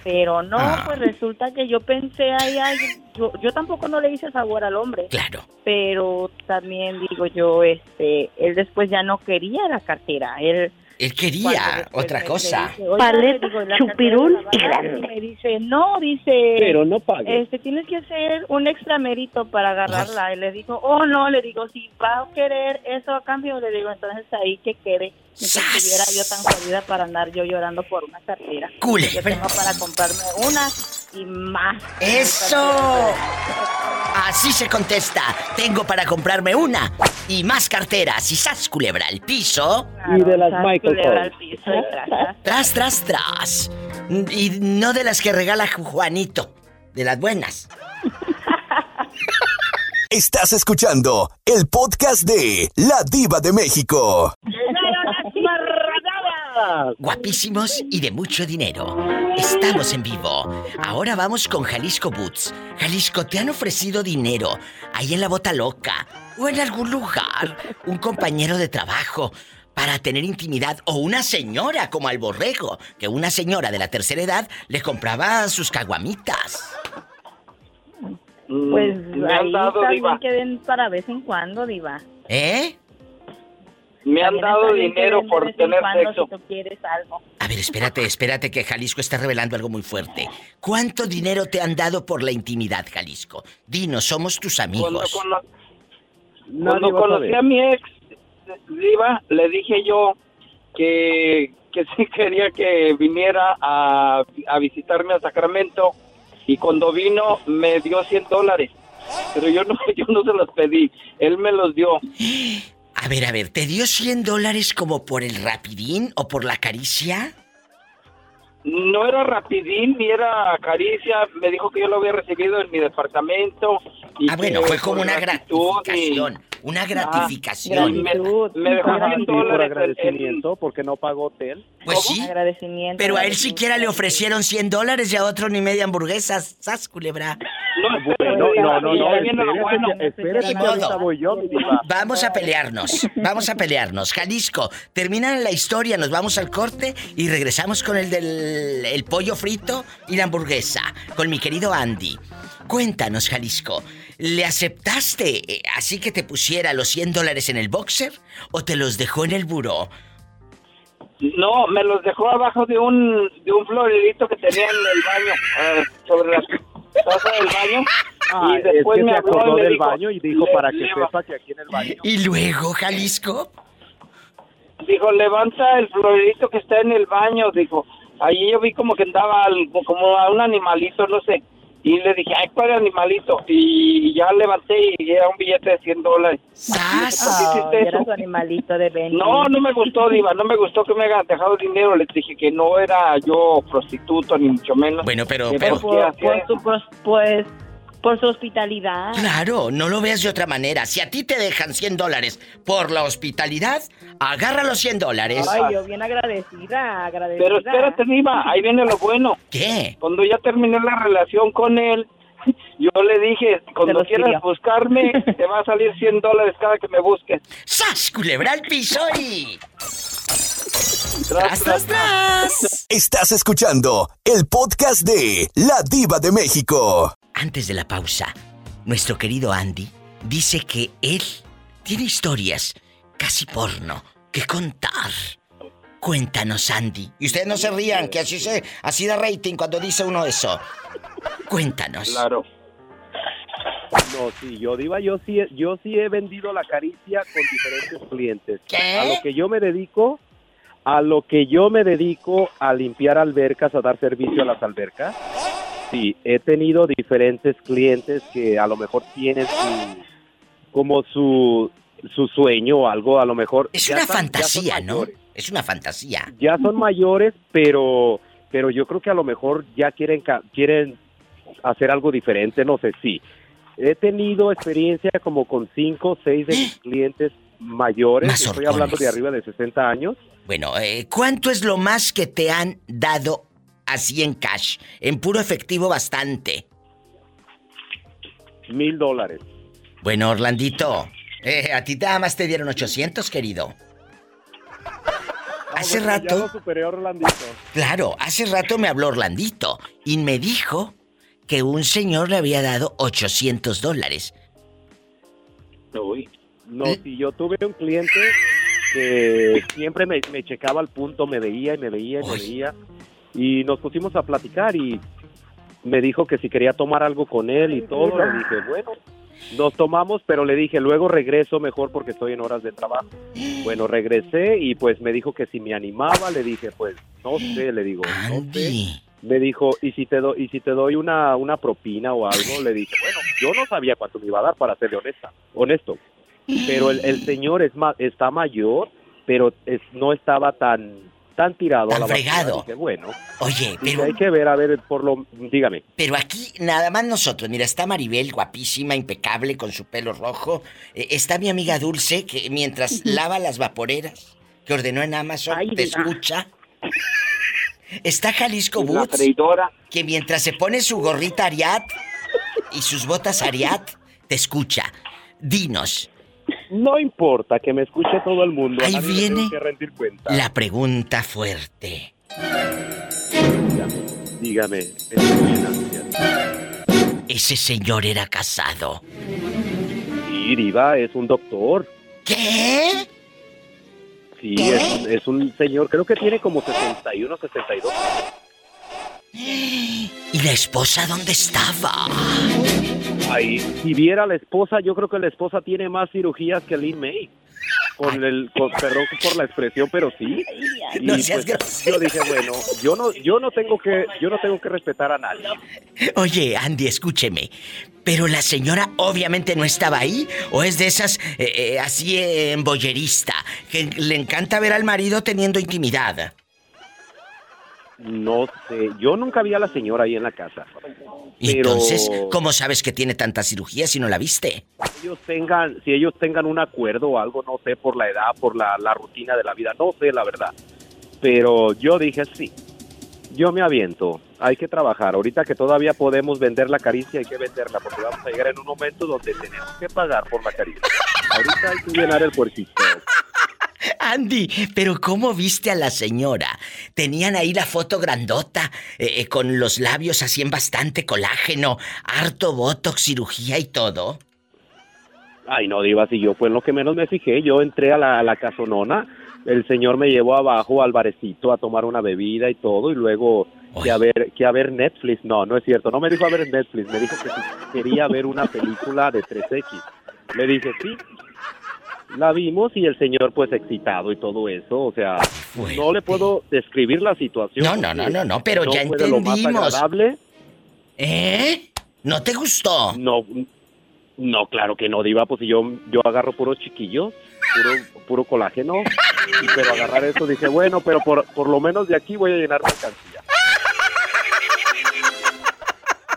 Pero no, Ah. pues resulta que yo pensé, ay, ay, yo, yo tampoco no le hice favor al hombre. Claro. Pero también digo yo, este, él después ya no quería la cartera, él... Él quería otra me- cosa. Paleta, le digo, "¿la chupirul y la va a dar?" grande. Me dice, no, dice... Pero no pague. Este, tienes que hacer un extra mérito para agarrarla. Y le digo, oh, no, le digo, si va a querer eso a cambio, le digo, entonces ahí que quede. Que estuviera yo tan jodida para andar yo llorando por una cartera. Culebra. Yo tengo para comprarme una y más. ¡Eso! Así se contesta. Tengo para comprarme una y más carteras y sas culebra al piso. Y de las Michael culebra al piso y tras, tras. Tras, tras, tras. Y no de las que regala Juanito, de las buenas. Estás escuchando el podcast de La Diva de México. Guapísimos y de mucho dinero. Estamos en vivo. Ahora vamos con Jalisco Boots. Jalisco, ¿te han ofrecido dinero ahí en la bota loca o en algún lugar? Un compañero de trabajo para tener intimidad o una señora como al borrego, que una señora de la tercera edad le compraba sus caguamitas. Pues Mm, ahí dado, está Diva. bien que den para vez en cuando, Diva. ¿Eh? Me han dado dinero por tener sexo. Si tú quieres algo. A ver, espérate, espérate que Jalisco está revelando algo muy fuerte. ¿Cuánto dinero te han dado por la intimidad, Jalisco? Dinos, somos tus amigos. cuando conocí a mi ex, Diva, le dije yo que, que sí quería que viniera a, a visitarme a Sacramento y cuando vino me dio 100 dólares. Pero yo no, yo no se los pedí, él me los dio. A ver, a ver, ¿te dio 100 dólares como por el rapidín o por la caricia? No era rapidín ni era caricia, me dijo que yo lo había recibido en mi departamento. Y Ah, bueno, fue como una gratitud gratificación. Una gratificación. Ah, me, me dejó Ah, 100 sí, por agradecimiento, porque no pagó hotel. Pues sí. Agradecimiento. Pero a él siquiera le ofrecieron 100 dólares y a otro ni media hamburguesa. ¡Sas, culebra! Bueno, no, no, no, espérate, espérate que ahorita voy yo. Vamos a pelearnos, vamos a pelearnos. Jalisco, termina la historia, nos vamos al corte y regresamos con el del el pollo frito y la hamburguesa, con mi querido Andy. Cuéntanos, Jalisco, ¿le aceptaste eh, así que te pusiera los 100 dólares en el boxer o te los dejó en el buró? No, me los dejó abajo de un de un floridito que tenía en el baño, eh, sobre la taza del baño. Ah, y es después que me acordó y me del dijo, baño y dijo "Le- para que sepa que aquí en el baño. Y luego, Jalisco, Dijo, levanta el floridito que está en el baño, dijo. Allí yo vi como que andaba algo, como a un animalito, no sé. Y le dije, ay, ¿cuál animalito? Y ya levanté y era un billete de 100 dólares. ¡Sas! ¿Por qué Oh, era su animalito de Benny. No, no me gustó, Diva, no me gustó que me hayan dejado dinero. Les dije que no era yo prostituto, ni mucho menos. Bueno, pero, Que pero... por su, pues, por su hospitalidad. Claro, no lo veas de otra manera. Si a ti te dejan 100 dólares por la hospitalidad, agarra los 100 dólares. Ay, yo bien agradecida, agradecida. Pero espérate, Diva, ahí viene lo bueno. ¿Qué? Cuando ya terminé la relación con él, yo le dije, cuando quieras pidió. buscarme, te va a salir 100 dólares cada que me busques. ¡Sas! Culebra al piso y... Tras, tras, tras. Estás escuchando el podcast de La Diva de México. Antes de la pausa, nuestro querido Andy dice que él tiene historias casi porno que contar. Cuéntanos, Andy. Y ustedes no se rían, que así se, así da rating cuando dice uno eso. Cuéntanos. Claro. No, sí, yo diva, yo sí, yo sí he vendido la caricia con diferentes clientes. A lo que yo me dedico, a lo que yo me dedico a limpiar albercas, a dar servicio a las albercas. Sí, he tenido diferentes clientes que a lo mejor tienen su, como su, su sueño o algo, a lo mejor. Es una están- fantasía, ¿no? mayores. Es una fantasía. Ya son mayores, pero, pero yo creo que a lo mejor ya quieren, quieren hacer algo diferente, no sé si. He tenido experiencia como con cinco o seis de mis clientes mayores, estoy hablando de arriba de 60 años. Bueno, eh, ¿cuánto es lo más que te han dado así en cash? En puro efectivo bastante. Mil dólares. Bueno, Orlandito, eh, a ti nada más te dieron 800, querido. Hace Bueno, Ya rato, lo superé, Orlandito. claro, hace rato me habló Orlandito y me dijo que un señor le había dado 800 dólares. No, si yo tuve un cliente que siempre me, me checaba al punto, me veía y me veía y me veía. Y nos pusimos a platicar y me dijo que si quería tomar algo con él y todo. Le dije, bueno, nos tomamos, pero le dije, luego regreso mejor porque estoy en horas de trabajo. Bueno, regresé y pues me dijo que si me animaba, le dije, pues no sé, le digo, no sé. Me dijo, ¿y si te, do- y si te doy una, una propina o algo? Le dije, bueno, yo no sabía cuánto me iba a dar, para serle honesta, honesto. Pero el, el señor es ma- está mayor, pero es- no estaba tan tan tirado a la basura. fregado. Dije, bueno, Oye, pero hay que ver, a ver, por lo... Dígame. Pero aquí nada más nosotros. Mira, está Maribel, guapísima, impecable, con su pelo rojo. Eh, está mi amiga Dulce, que mientras lava las vaporeras que ordenó en Amazon, te mira. escucha. Está Jalisco La Boots, freidora. que mientras se pone su gorrita Ariat y sus botas Ariat, te escucha. Dinos, No importa que me escuche todo el mundo. Ahí viene que rendir cuenta. la pregunta fuerte. Dígame. ansias. Ese señor era casado. Sí, Diva, es un doctor. ¿Qué? Sí, es, es un señor, creo que tiene como 61, 62. ¿Y la esposa dónde estaba? Ahí, si viera a la esposa, yo creo que la esposa tiene más cirugías que Lin May. Con el, con, perdón por la expresión, pero sí. Y No seas pues, yo dije, bueno, yo no, yo no tengo que, yo no tengo que respetar a nadie. Oye, Andy, escúcheme. Pero la señora obviamente no estaba ahí, o es de esas eh, eh, así eh, embollerista, que le encanta ver al marido teniendo intimidad. No sé, yo nunca vi a la señora ahí en la casa. Y Pero entonces, ¿cómo sabes que tiene tanta cirugía si no la viste? si ellos tengan, si ellos tengan un acuerdo o algo, no sé, por la edad, por la, la rutina de la vida, no sé, la verdad. Pero yo dije sí. Yo me aviento, hay que trabajar. Ahorita que todavía podemos vender la caricia, hay que venderla, porque vamos a llegar en un momento donde tenemos que pagar por la caricia. Ahorita hay que llenar el puerquito. Andy, pero ¿cómo viste a la señora? Tenían ahí la foto grandota, eh, eh, con los labios así en bastante colágeno, harto botox, cirugía y todo. Ay, no, Diva, si yo fue en lo que menos me fijé. Yo entré a la, a la casonona, el señor me llevó abajo al barecito a tomar una bebida y todo, y luego que a ver que a ver Netflix. No, no es cierto, no me dijo a ver Netflix, me dijo que si quería ver una película de 3X. Le dije, sí. La vimos y el señor pues excitado y todo eso, o sea, no le puedo describir la situación. No, no, no, no, no, pero ya fue de lo más agradable. ¿Eh? ¿No te gustó? No, no, claro que no, Diva, pues si yo, yo agarro puros chiquillos, puro, puro colágeno, y pero agarrar eso dije, bueno, pero por, por lo menos de aquí voy a llenar mercancía.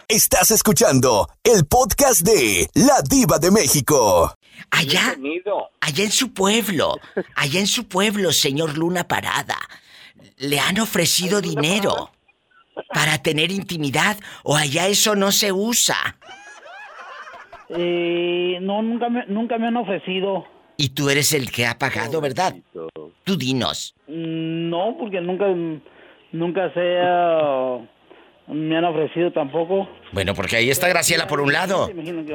Estás escuchando el podcast de La Diva de México. Allá, allá en su pueblo, allá en su pueblo, señor Luna Parada, le han ofrecido dinero para tener intimidad o allá eso no se usa. Eh, no, nunca me, nunca me han ofrecido. Y tú eres el que ha pagado, ¿verdad? Tú dinos. Mm, no, porque nunca, nunca se ha- me han ofrecido tampoco. Bueno, porque ahí está Graciela por un lado.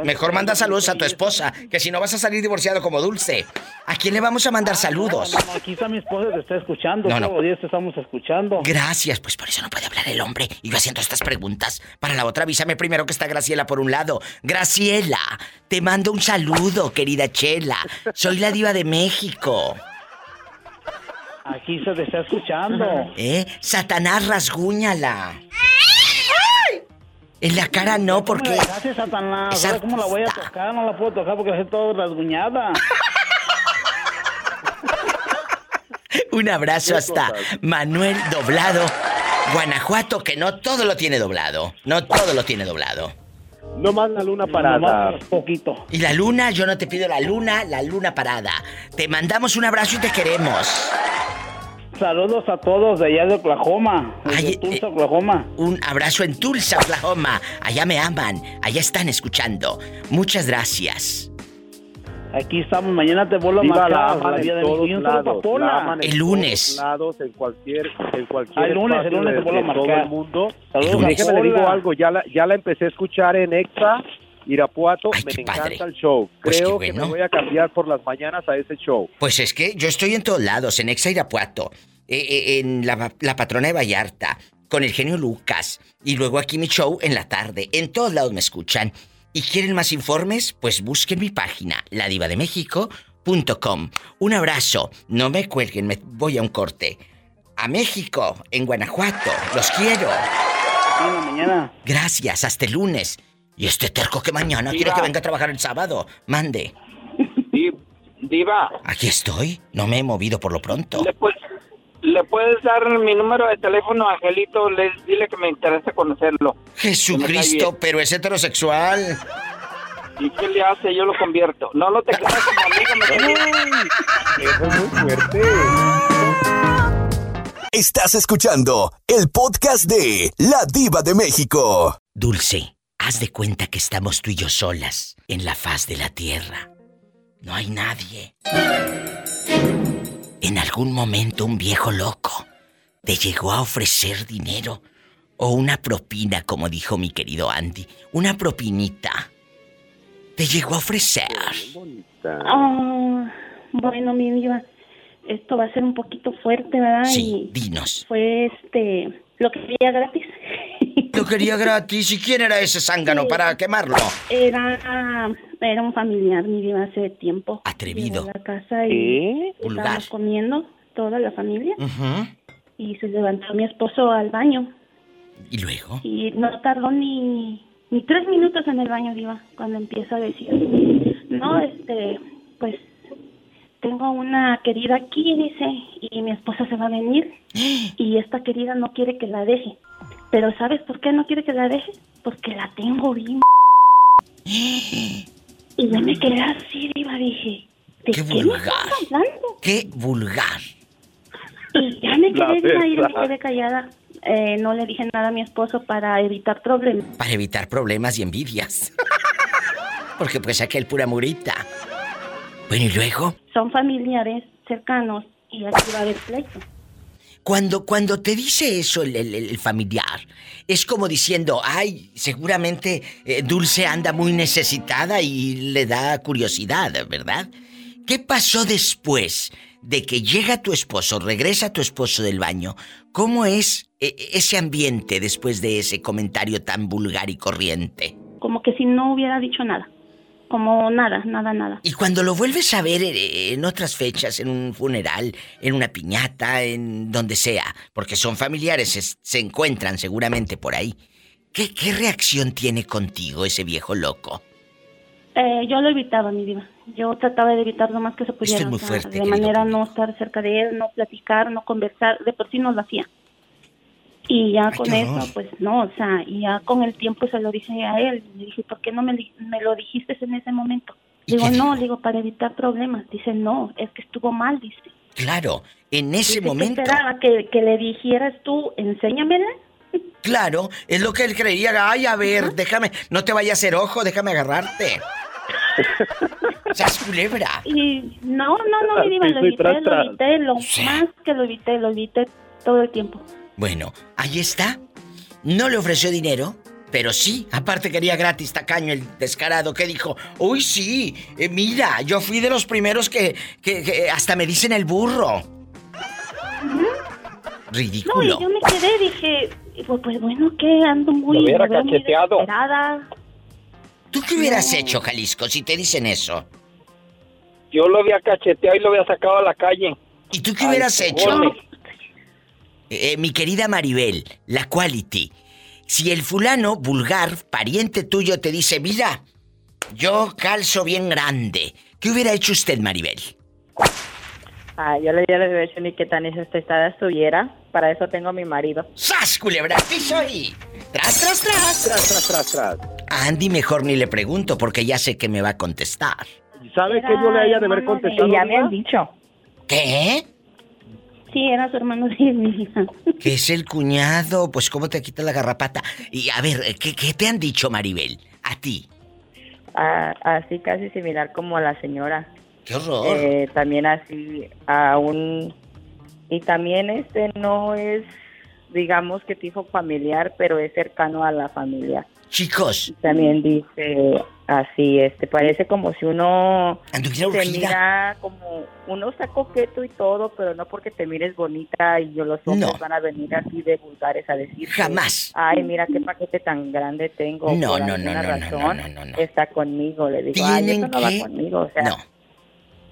Mejor manda saludos a tu esposa, que si no vas a salir divorciado como Dulce. ¿A quién le vamos a mandar saludos? No, no, aquí está mi esposa, te está escuchando. No, no. Todos los días te estamos escuchando. Gracias, pues por eso no puede hablar el hombre. Y yo haciendo estas preguntas. Para la otra, avísame primero que está Graciela por un lado. Graciela, te mando un saludo, querida Chela. Soy la diva de México. Aquí se te está escuchando. ¿Eh? Satanás, rasguñala. En la cara no, porque... ¿Cómo me dejaste, Satanás? Esa- Ahora, ¿Cómo la voy a tocar? No la puedo tocar porque está toda rasguñada. Un abrazo hasta. Manuel Doblado, Guanajuato, que no todo lo tiene doblado. No todo lo tiene doblado. No más la luna parada. poquito. Y la luna, yo no te pido la luna, la luna parada. Te mandamos un abrazo y te queremos. Saludos a todos de allá de Oklahoma. De Tulsa, Oklahoma. Un abrazo en Tulsa, Oklahoma. Allá me aman, allá están escuchando. Muchas gracias. Aquí estamos, mañana te vuelvo a la marcar. La de todos lados, la El lunes. lados, en cualquier, en cualquier Ah, el lunes, el espacio lunes te vuelvo a de todo marcar. el mundo. Saludos déjeme le digo algo, ya la, ya la empecé a escuchar en Exa, Irapuato, me encanta el show. Pues Creo que me voy a cambiar por las mañanas a ese show. Pues es que yo estoy en todos lados, en Exa Irapuato, eh, eh, en la, la patrona de Vallarta, con el genio Lucas, y luego aquí mi show en la tarde. En todos lados me escuchan. ¿Y quieren más informes? Pues busquen mi página, ladivademéxico.com. Un abrazo, no me cuelguen, me voy a un corte. A México, en Guanajuato, los quiero. mañana. Gracias, hasta el lunes. Y este terco que mañana quiere Diva. que venga a trabajar el sábado. Mande. Diva, Aquí estoy. No me he movido por lo pronto. ¿le, pu- le puedes dar mi número de teléfono a Angelito? Le, dile que me interesa conocerlo. Jesucristo, pero es heterosexual. ¿Y qué le hace? Yo lo convierto. No, no te creas como amigo. Me Eso es muy fuerte. Estás escuchando el podcast de La Diva de México. Dulce, haz de cuenta que estamos tú y yo solas en la faz de la tierra. No hay nadie. En algún momento un viejo loco te llegó a ofrecer dinero o una propina, como dijo mi querido Andy. Una propinita. Te llegó a ofrecer. Ah, bueno, mi diva, esto va a ser un poquito fuerte, ¿verdad? Sí, Y dinos. fue este, lo que quería gratis. Lo quería gratis. ¿Y quién era ese zángano para quemarlo? Era, era un familiar, mi diva, hace tiempo. Atrevido. Llegó a la casa y comiendo toda la familia y se levantó mi esposo al baño ¿Y luego? y no tardó ni, ni tres minutos en el baño, diva, cuando empieza a decir, no, este, pues tengo una querida aquí, dice, y mi esposa se va a venir y esta querida no quiere que la deje. Pero ¿sabes por qué no quiere que la deje? Porque la tengo bien. Y yo me quedé así, diva, dije, ¿de ¡Qué qué, me vulgar! estás hablando? ¡Qué vulgar! Y ya me quedé, diva, y me quedé callada. Eh, no le dije nada a mi esposo para evitar problemas. Para evitar problemas y envidias. Porque pues aquel pura murita. Bueno, ¿y luego? Son familiares cercanos y aquí va a haber pleito. Cuando, cuando te dice eso el, el- el familiar, es como diciendo, ay, seguramente eh, Dulce anda muy necesitada y le da curiosidad, ¿verdad? ¿Qué pasó después de que llega tu esposo, regresa tu esposo del baño? ¿Cómo es eh, ese ambiente después de ese comentario tan vulgar y corriente? Como que si no hubiera dicho nada. Como nada, nada, nada. Y cuando lo vuelves a ver eh, en otras fechas, en un funeral, en una piñata, en donde sea, porque son familiares, es- se encuentran seguramente por ahí, ¿qué, qué reacción tiene contigo ese viejo loco? Eh, yo lo evitaba, mi diva. Yo trataba de evitar lo más que se pudiera. Esto es muy o sea, fuerte, De manera no estar cerca de él, no platicar, no conversar. De por sí no lo hacía. Y ya con qué eso, horror. pues no, o sea, y ya con el tiempo se lo dije a él. Le dije, ¿por qué no me, me lo dijiste en ese momento? Digo, no, digo, para evitar problemas. Dice, no, es que estuvo mal, dice. Claro, en ese Dice, ¿qué momento. esperaba que, que le dijeras tú, enséñamela? Claro, es lo que él creía. Ay, a ver, déjame, no te vaya a hacer ojo, déjame agarrarte. ¡Sas culebra! Y no, no, no, mi diva, lo evité, lo evité, lo más que lo evité, lo evité todo el tiempo. Bueno, ahí está. No le ofreció dinero, pero sí, aparte quería gratis tacaño el descarado que dijo, uy sí, eh, mira, yo fui de los primeros que, que- que hasta me dicen el burro. No, y Ridículo. yo me quedé, dije, pues, pues bueno, que ando muy, Lo hubiera muy cacheteado. desesperada. ¿Tú qué hubieras hecho, Jalisco, si te dicen eso? Yo lo había cacheteado y lo había sacado a la calle. ¿Y tú qué hubieras hecho? goles. Eh, mi querida Maribel, la quality. Si el fulano vulgar, pariente tuyo, te dice, mira, yo calzo bien grande, ¿qué hubiera hecho usted, Maribel? Ah, yo le hubiera dicho ni que tan necesitada estuviera. Para eso tengo a mi marido. ¡Sas, culebra, piso ahí! ¡Tras, tras, tras! Tras, tras, tras, tras. A Andy mejor ni le pregunto porque ya sé que me va a contestar. ¿Sabe que yo le haya de haber contestado? Y ya me han dicho. ¿Qué? Sí, era su hermano de mi hija. ¿Qué es el cuñado? Pues cómo te quita la garrapata. Y a ver, ¿qué, qué te han dicho, Maribel? A ti. Ah, así casi similar como a la señora. ¡Qué horror! Eh, también así a un y también este no es digamos que tipo familiar pero es cercano a la familia Chicos, también dice así este parece como si uno se urgida. mira como uno está coqueto y todo pero no porque te mires bonita y yo los hombres No. van a venir así de vulgares a decir Jamás. ay mira qué paquete tan grande tengo No, por no, no, alguna no, no, razón no, no, no. está conmigo le digo ay eso no va conmigo o sea No.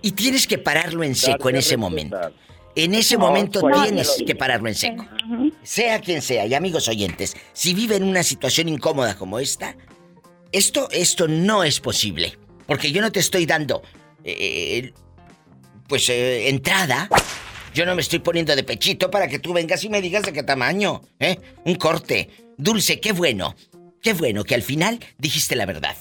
Y tienes que pararlo en seco en ese momento. En ese No, momento pues, tienes no. que pararlo en seco. Sea quien sea, y amigos oyentes, si viven una situación incómoda como esta, esto, esto no es posible. Porque yo no te estoy dando, eh, pues, eh, entrada. Yo no me estoy poniendo de pechito para que tú vengas y me digas de qué tamaño, ¿eh? Un corte. Dulce, qué bueno. Qué bueno que al final dijiste la verdad.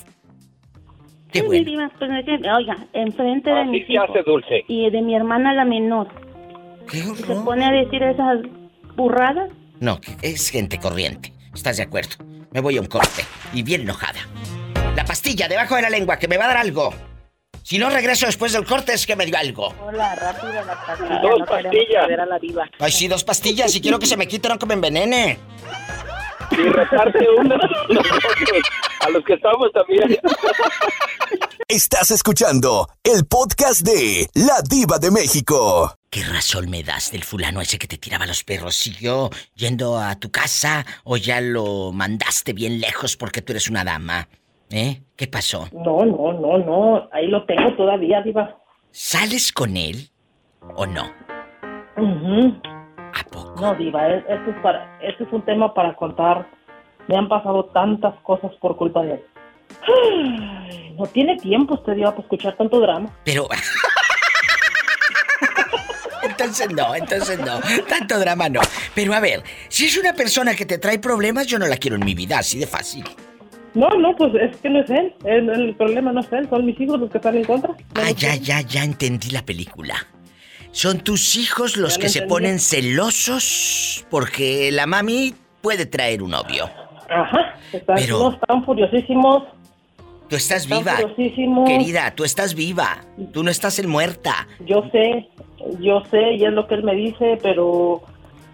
Qué Sí, bueno. mi diva, pues, oiga, enfrente de Así mis se hijos hace dulce. y de mi hermana la menor. ¿Qué Se pone a decir esas burradas. No, es gente corriente. ¿Estás de acuerdo? Me voy a un corte y bien enojada. La pastilla debajo de la lengua que me va a dar algo. Si no regreso después del corte es que me dio algo. Hola, rápido la pastilla. Dos no pastillas. perder a la diva. Ay, sí, dos pastillas y quiero que se me quite, no que me envenene. Y reparte una a los que estamos también. Estás escuchando el podcast de La Diva de México. ¿Qué razón me das del fulano ese que te tiraba los perros? ¿Siguió yendo a tu casa o ya lo mandaste bien lejos porque tú eres una dama? ¿Eh? ¿Qué pasó? No, no, no, no. Ahí lo tengo todavía, Diva. ¿Sales con él o no? Ujú. No, Diva, es- esto es, para, esto es un tema para contar. Me han pasado tantas cosas por culpa de él. Ay, No tiene tiempo este Diva para escuchar tanto drama. Pero... Entonces no, entonces no. Tanto drama no. Pero a ver, si es una persona que te trae problemas, yo no la quiero en mi vida, así de fácil. No, no, pues es que no es él. El, el problema no es él, son mis hijos los que están en contra. Ah, ya, ya, ya entendí la película. Son tus hijos los que se ponen celosos porque la mami puede traer un novio. Ajá, están, Pero- están furiosísimos. Tú estás Están viva. furiosísimos. Querida, tú estás viva. Tú no estás en muerta. Yo sé, yo sé, y es lo que él me dice, pero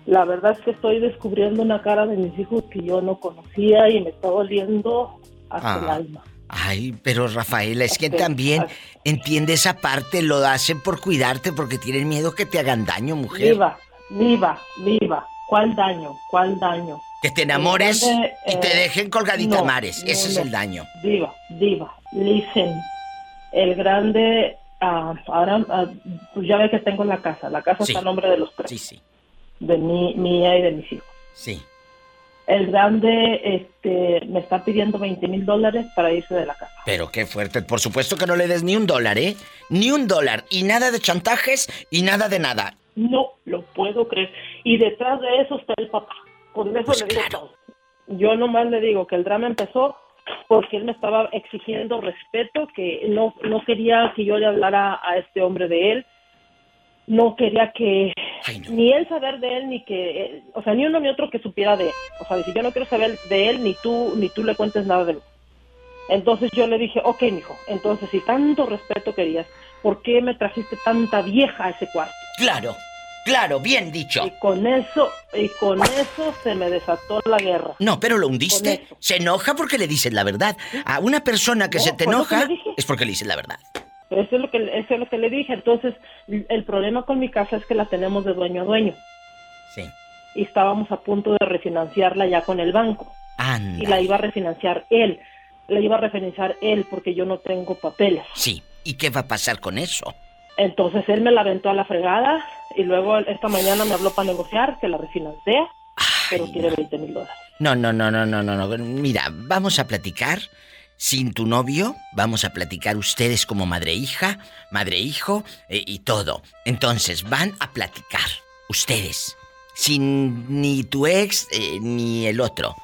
la verdad es que estoy descubriendo una cara de mis hijos que yo no conocía y me está doliendo hasta el Ah. alma. Ay, pero Rafaela, es que también entiende esa parte, lo hacen por cuidarte porque tienen miedo que te hagan daño, mujer. Viva, viva, viva. ¿Cuál daño? ¿Cuál daño? Que te enamores grande, y te eh, dejen colgadita no, mares. no, Ese es el daño. Diva, diva, listen. El grande, ah, ahora, ah, pues ya ve que tengo la casa. La casa Sí. está a nombre de los tres. Sí, sí, De mí, mía y de mis hijos. sí. El grande este, me está pidiendo 20 mil dólares para irse de la casa. Pero qué fuerte. Por supuesto que no le des ni un dólar, ¿eh? Ni un dólar. Y nada de chantajes y nada de nada. No lo puedo creer. Y detrás de eso está el papá. Por eso Pues le digo todo. Yo nomás le digo que el drama empezó porque él me estaba exigiendo respeto, que no, no quería que yo le hablara a este hombre de él. No quería que ni él saber de él, ni que, eh, o sea, ni uno ni otro que supiera de él. O sea, si yo no quiero saber de él, ni tú, ni tú le cuentes nada de mí. Entonces yo le dije, ok, mijo, entonces si tanto respeto querías, ¿por qué me trajiste tanta vieja a ese cuarto? Claro, claro, bien dicho. Y con eso, y con eso se me desató la guerra. No, pero lo hundiste. Se enoja porque le dices la verdad. A una persona que No, se te enoja es porque le dices la verdad. Eso es lo que eso es lo que le dije. Entonces, el problema con mi casa es que la tenemos de dueño a dueño. Sí. Y estábamos a punto de refinanciarla ya con el banco. Anda. Y la iba a refinanciar él. La iba a refinanciar él porque yo no tengo papeles. Sí. ¿Y qué va a pasar con eso? Entonces él me la aventó a la fregada y luego esta mañana me habló para negociar que la refinancia, pero quiere 20 mil dólares. No, no, no, no, no, no, no. Mira, vamos a platicar sin tu novio. Vamos a platicar ustedes como madre e hija, madre hijo eh, y todo. Entonces van a platicar ustedes sin ni tu ex eh, ni el otro.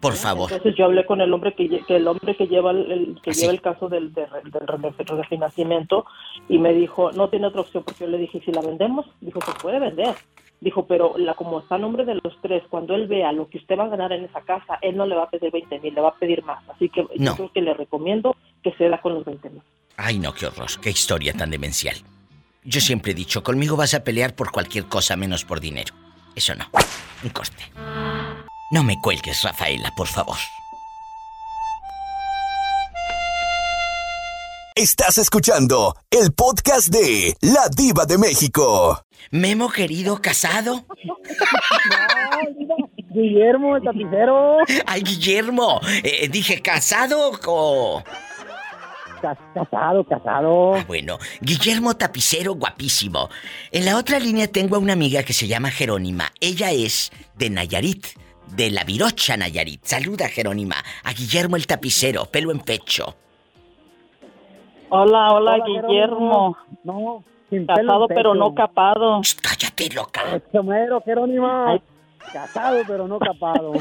Por favor. Entonces yo hablé con el hombre que, que el hombre que lleva el, el- ¿Ah, que lleva el caso del, de- del re- refinanciamiento y me dijo no tiene otra opción porque yo le dije si la vendemos dijo se puede vender dijo pero la como está a nombre de los tres cuando él vea lo que usted va a ganar en esa casa él no le va a pedir 20 mil le va a pedir más así que No. yo creo que le recomiendo que se da con los 20 mil Ay, no, qué horror, qué historia tan demencial. Yo siempre he dicho, conmigo vas a pelear por cualquier cosa menos por dinero. Eso no. Un corte. No me cuelgues, Rafaela, por favor. Estás escuchando el podcast de La Diva de México. Memo querido, casado. Guillermo, el tapicero. Ay, Guillermo. eh, dije, ¿casado o...? Casado, casado. Ah, bueno, Guillermo Tapicero, guapísimo. En la otra línea tengo a una amiga que se llama Jerónima. Ella es de Nayarit, de la Virocha Nayarit. Saluda, Jerónima. A Guillermo el Tapicero, pelo en pecho. Hola, hola, Hola, Guillermo. No, sin Casado pero no capado. Cállate, loca. Eso mero, Jerónimo. Casado, pero no capado.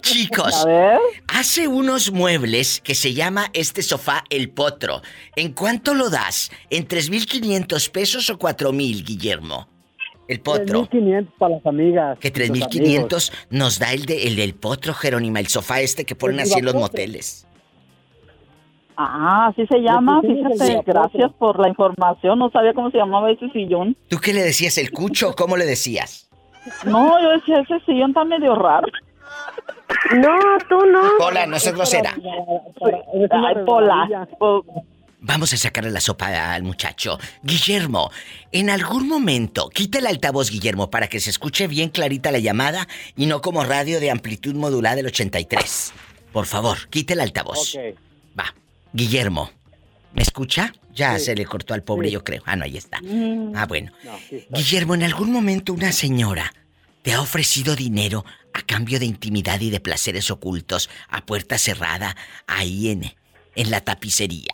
Chicos, A ver. hace unos muebles que se llama este sofá El Potro. ¿En cuánto lo das? ¿En 3.500 pesos o 4.000, Guillermo? El Potro. 3.500 para las amigas. Que los amigos. 3.500 nos da el, de, el del Potro, Jerónima, el sofá este que ponen El así en los moteles. Ah, así se llama. Sí, sí, sí, Fíjate, gracias por la información. No sabía cómo se llamaba ese sillón. ¿Tú qué le decías, el cucho? ¿Cómo le decías? No, yo decía, ese sillón está medio raro. No, tú no. Hola, no seas grosera. Ay, Pola. Vamos a sacarle la sopa al muchacho. Guillermo, en algún momento, quita el altavoz, Guillermo, para que se escuche bien clarita la llamada y no como radio de amplitud modulada del 83. Por favor, quite el altavoz. Va. Guillermo, ¿me escucha? Ya se le cortó al pobre, yo creo. Ah, no, ahí está. Ah, bueno. Guillermo, ¿en algún momento una señora te ha ofrecido dinero a cambio de intimidad y de placeres ocultos a puerta cerrada ahí en, en la tapicería?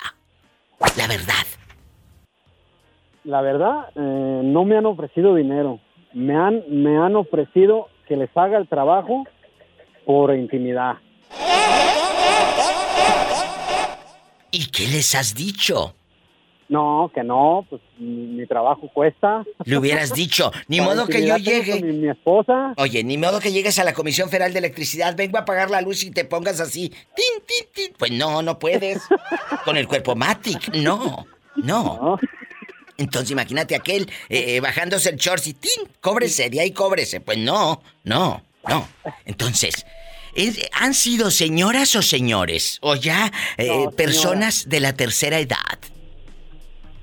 La verdad. La verdad, eh, no me han ofrecido dinero. Me han, me han ofrecido que les haga el trabajo por intimidad. ¿Y qué les has dicho? No, que no, pues mi, mi trabajo cuesta. Le hubieras dicho, ni Para modo que yo llegue. Mi, mi esposa. Oye, ni modo que llegues a la Comisión Federal de Electricidad, vengo a apagar la luz y te pongas así. Tin, tin, tin. Pues no, no puedes. Con el cuerpo Matic, no, no. Entonces imagínate aquel eh, eh, bajándose el shorts y tin, cóbrese, de ahí cóbrese. Pues no, no, no. Entonces, ¿es- ¿han sido señoras o señores? O ya eh, No, personas de la tercera edad.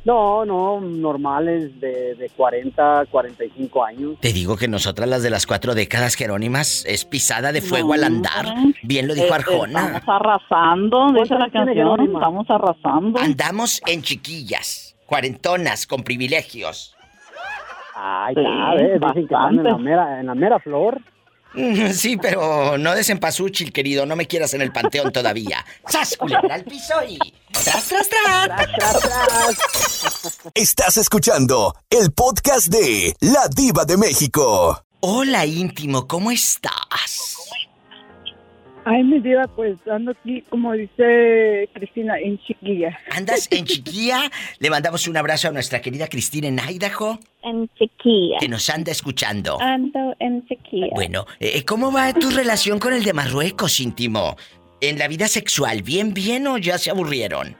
No, no, normales de, de 40, 45 años. Te digo que nosotras las de las cuatro décadas jerónimas es pisada de fuego al andar. Bien lo dijo eh, Arjona. Estamos arrasando, dice la canción. Jerónima? Estamos arrasando. Andamos en chiquillas, cuarentonas, con privilegios. Ay, Sí, ya ves, dicen que están en la mera, en la mera flor. Mm, Sí, pero no des en pasuchil, querido. No me quieras en el panteón todavía. ¡Sas, culebra al piso y... ¡Tras, tras, tras! Estás escuchando el podcast de La Diva de México. Hola, íntimo, ¿cómo estás? Ay, mi vida, pues ando aquí, como dice Cristina, en chiquilla. ¿Andas en chiquilla? Le mandamos un abrazo a nuestra querida Cristina en Idaho, En chiquilla. que nos anda escuchando. Ando en chiquilla. Bueno, eh, ¿cómo va tu relación con el de Marruecos, íntimo? en la vida sexual, ¿bien, bien o ya se aburrieron?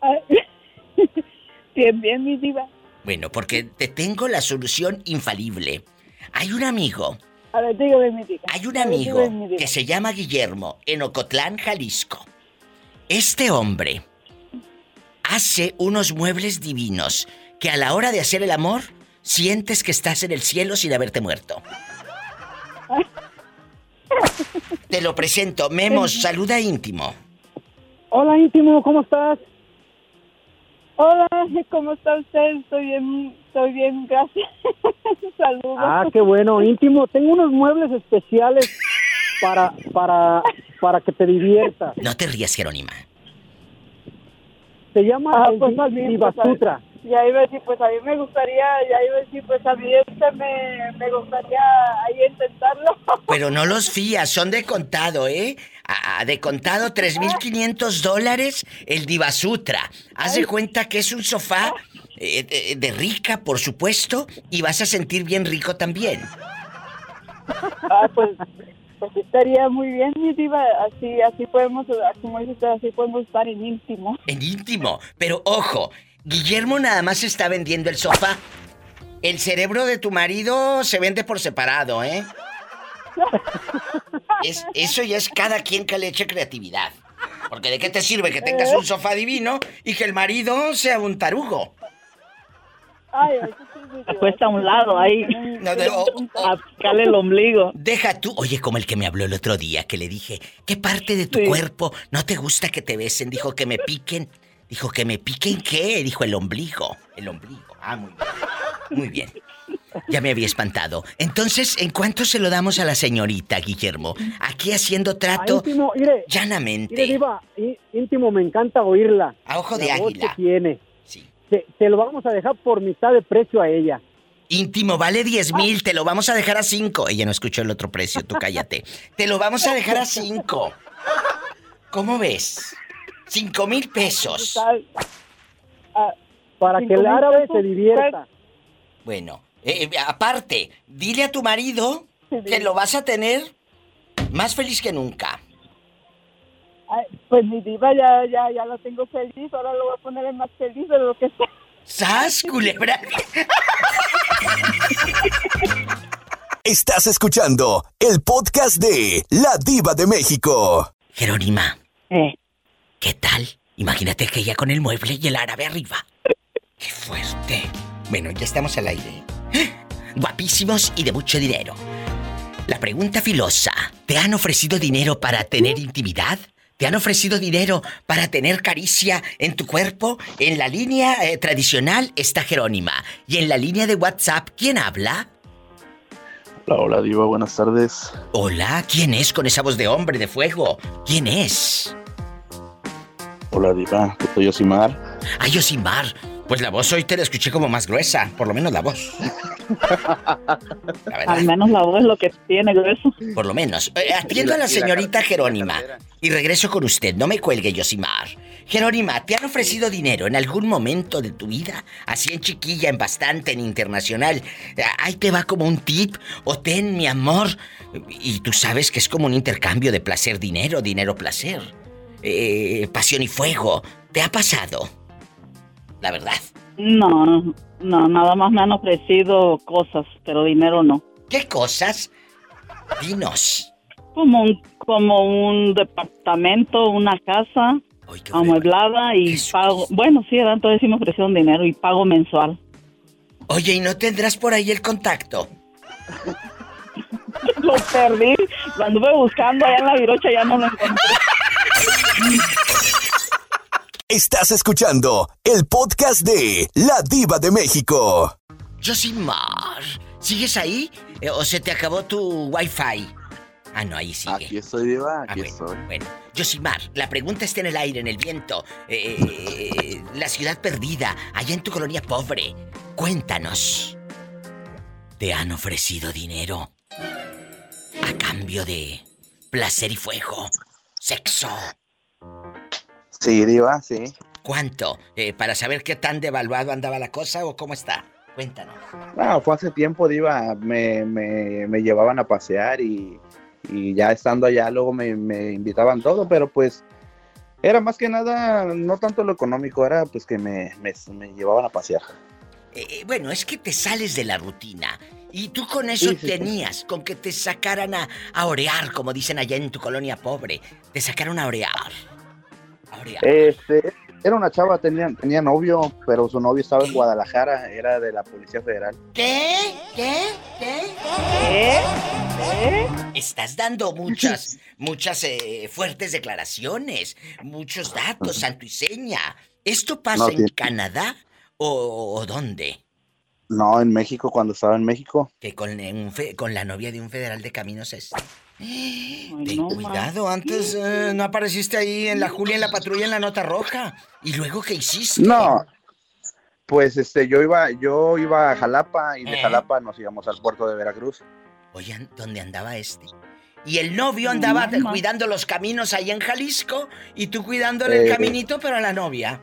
bien, bien, mi diva. Bueno, porque te tengo la solución infalible. Hay un amigo. A ver, dígame, mi diva. Hay un ver, amigo dígame, que se llama Guillermo en Ocotlán, Jalisco. Este hombre hace unos muebles divinos que a la hora de hacer el amor sientes que estás en el cielo sin haberte muerto. Te lo presento. Memos, saluda íntimo. Hola, íntimo, ¿cómo estás? Hola, ¿cómo está usted? Estoy bien, estoy bien, gracias. Saludos. Ah, qué bueno, íntimo. Tengo unos muebles especiales para, para, para que te diviertas. No te rías, Jerónima. Se llama Ah, el pues, Diva pues, a- Sutra. Ya iba a decir, pues a mí me gustaría, ya iba a decir, pues a mí este me, me gustaría ahí intentarlo. Pero no los fías, son de contado, ¿eh? Ah, de contado 3.500 dólares el Divasutra. Haz de cuenta que es un sofá eh, de, de rica, por supuesto, y vas a sentir bien rico también. Ah, pues, pues estaría muy bien, mi diva, así, así podemos, como dice usted, así podemos estar en íntimo. En íntimo. Pero ojo, Guillermo nada más está vendiendo el sofá. El cerebro de tu marido se vende por separado, ¿eh? Es, eso ya es cada quien que le eche creatividad. Porque de qué te sirve que tengas un sofá divino y que el marido sea un tarugo. Ay. Acuesta a un lado ahí. No, de- oh, oh. A picarle el ombligo. Deja tú, oye, como el que me habló el otro día, que le dije, ¿qué parte de tu cuerpo no te gusta que te besen? Dijo que me piquen. Dijo que me piquen qué? Dijo el ombligo. El ombligo. Ah, muy bien. Muy bien. Ya me había espantado. Entonces, ¿en cuánto se lo damos a la señorita, Guillermo? Aquí haciendo trato íntimo, mire, llanamente. mire, Diva, íntimo, me encanta oírla. A ojo de La voz águila. que tiene. Se, se lo vamos a dejar por mitad de precio a ella. Íntimo, vale 10 mil, te lo vamos a dejar a 5. Ella no escuchó el otro precio, tú cállate. Te lo vamos a dejar a 5. ¿Cómo ves? 5 mil pesos. Para que el árabe se divierta. Bueno, eh, eh, aparte, dile a tu marido que lo vas a tener más feliz que nunca. Ay, pues mi diva ya, ya, ya la tengo feliz, ahora lo voy a poner en más feliz de lo que está. ¡Sas, culebra! Estás escuchando el podcast de La Diva de México. Jerónima, Eh. ¿qué tal? Imagínate que ella con el mueble y el árabe arriba. ¡Qué fuerte! Bueno, ya estamos al aire. Guapísimos y de mucho dinero. La pregunta filosa. ¿Te han ofrecido dinero para tener intimidad? ¿Te han ofrecido dinero para tener caricia en tu cuerpo? En la línea eh, tradicional está Jerónima. Y en la línea de WhatsApp, ¿quién habla? Hola, hola, Diva, buenas tardes. Hola, ¿quién es con esa voz de hombre de fuego? ¿Quién es? Hola, Diva, soy Yosimar. Ay, Yosimar. Pues la voz hoy te la escuché como más gruesa, por lo menos la voz. La. Al menos la voz es lo que tiene grueso. Por lo menos. Eh, atiendo a la señorita Jerónima. Y regreso con usted. No me cuelgue, Yosimar. Jerónima, ¿te han ofrecido dinero en algún momento de tu vida? Así en chiquilla, en bastante, en internacional. Eh, Ahí te va como un tip. O ten, mi amor. Y tú sabes que es como un intercambio de placer, dinero, dinero, placer. Eh, pasión y fuego. ¿Te ha pasado? La verdad. No, no, nada más me han ofrecido cosas, pero dinero no. ¿Qué cosas? Dinos. Como un, como un departamento, una casa amueblada y pago. Bueno, sí, entonces sí me ofrecieron dinero y pago mensual. Oye, ¿y no tendrás por ahí el contacto? Lo perdí. Lo anduve buscando allá en la virocha, ya no lo encontré. Estás escuchando el podcast de La Diva de México. Josimar, ¿sigues ahí? Eh, ¿O se te acabó tu wifi? Ah, no, ahí sigue. Aquí estoy, Diva, aquí Ah, bueno, estoy. Bueno, Josimar, la pregunta está en el aire, en el viento. Eh, eh, la ciudad perdida, allá en tu colonia pobre. Cuéntanos. ¿Te han ofrecido dinero a cambio de placer y fuego? ¿Sexo? Sí, Diva, sí. ¿Cuánto? Eh, ¿Para saber qué tan devaluado andaba la cosa o cómo está? Cuéntanos. Ah, fue hace tiempo, Diva. Me, me, me llevaban a pasear y, y ya estando allá luego me, me invitaban todo, pero pues era más que nada, no tanto lo económico, era pues que me, me, me llevaban a pasear. Eh, eh, bueno, es que te sales de la rutina. Y tú con eso Sí, sí, sí. tenías, con que te sacaran a, a orear, como dicen allá en tu colonia pobre. Te sacaron a orear. Este, era una chava, tenía, tenía novio, pero su novio estaba en Guadalajara, era de la Policía Federal. ¿Qué? ¿Qué? ¿Qué? ¿Eh? Estás dando muchas, muchas eh, fuertes declaraciones, muchos datos, santo y seña. ¿Esto pasa No, en Canadá o, o dónde? No, en México, cuando estaba en México. Que con, un fe- con la novia de un federal de caminos es. Ten no, cuidado, antes eh, no apareciste ahí en la Julia en la patrulla en la nota roja. ¿Y luego qué hiciste? No, pues este, yo iba, yo iba a Jalapa y de ¿Eh? Jalapa nos íbamos al puerto de Veracruz. Oigan, ¿dónde andaba este? Y el novio andaba cuidando los caminos ahí en Jalisco y tú cuidándole el Eh. caminito, pero a la novia.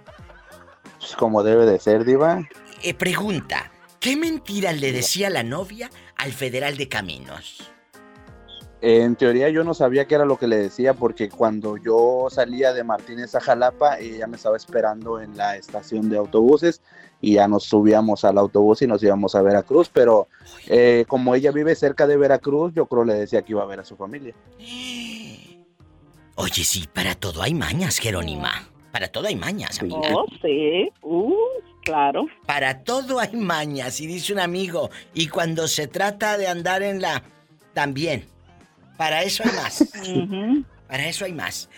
Pues, como debe de ser, diva. Eh, pregunta, ¿qué mentiras le decía la novia al federal de caminos? En teoría yo no sabía qué era lo que le decía porque cuando yo salía de Martínez a Jalapa, ella me estaba esperando en la estación de autobuses y ya nos subíamos al autobús y nos íbamos a Veracruz, pero eh, como ella vive cerca de Veracruz, yo creo le decía que iba a ver a su familia. Oye, sí, para todo hay mañas, Jerónima. Para todo hay mañas, amiga. Oh, sí. Uh, claro. Para todo hay mañas, y dice un amigo. Y cuando se trata de andar en la... También. Para eso hay más. Para eso hay más.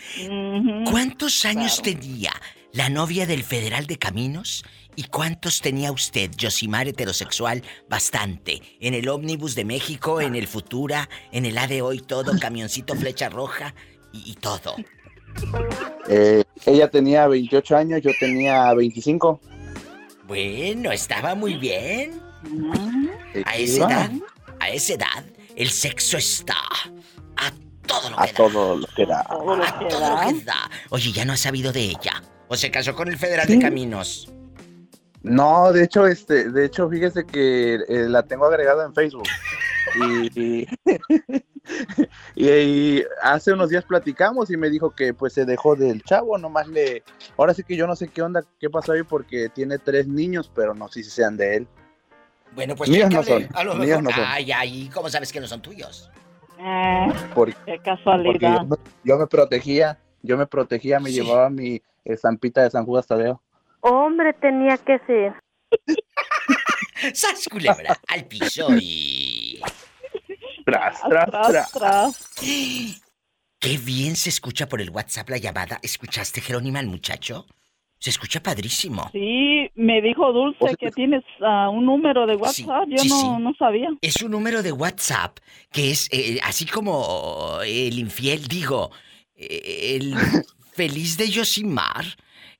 ¿Cuántos años tenía la novia del federal de caminos? ¿Y cuántos tenía usted, Josimar heterosexual? Bastante. En el ómnibus de México, en el Futura, en el A de hoy, todo, camioncito flecha roja y, y todo. Eh, ella tenía 28 años, yo tenía 25. Bueno, estaba muy bien. A esa edad, a esa edad, el sexo está todo lo a que da. todo lo que da. A todo lo que da. Oye, ya no has sabido de ella. O se casó con el federal de caminos. No, de hecho, este, de hecho, fíjese que eh, la tengo agregada en Facebook. Y, y, y- y hace unos días platicamos y me dijo que pues se dejó del chavo, nomás le... Ahora sí que yo no sé qué onda, qué pasó ahí porque tiene tres niños, pero no sé si sean de él. Bueno, pues Míos no son, A lo mejor. no son. Ay, ay, ¿cómo sabes que no son tuyos? Porque, Qué porque casualidad. yo, me- yo me protegía, yo me protegía, me llevaba mi estampita de San Judas Tadeo. Hombre, tenía que ser. ¡Sas, culebra! Al piso y... Tras, tras, tras. Qué bien se escucha por el WhatsApp la llamada. ¿Escuchaste, Jerónima, al muchacho? Se escucha padrísimo. Sí, me dijo Dulce que tienes ah, un número de WhatsApp. Yo sí, no, sí. no sabía. Es un número de WhatsApp que es eh, así como el infiel, digo, eh, el feliz de Yosimar.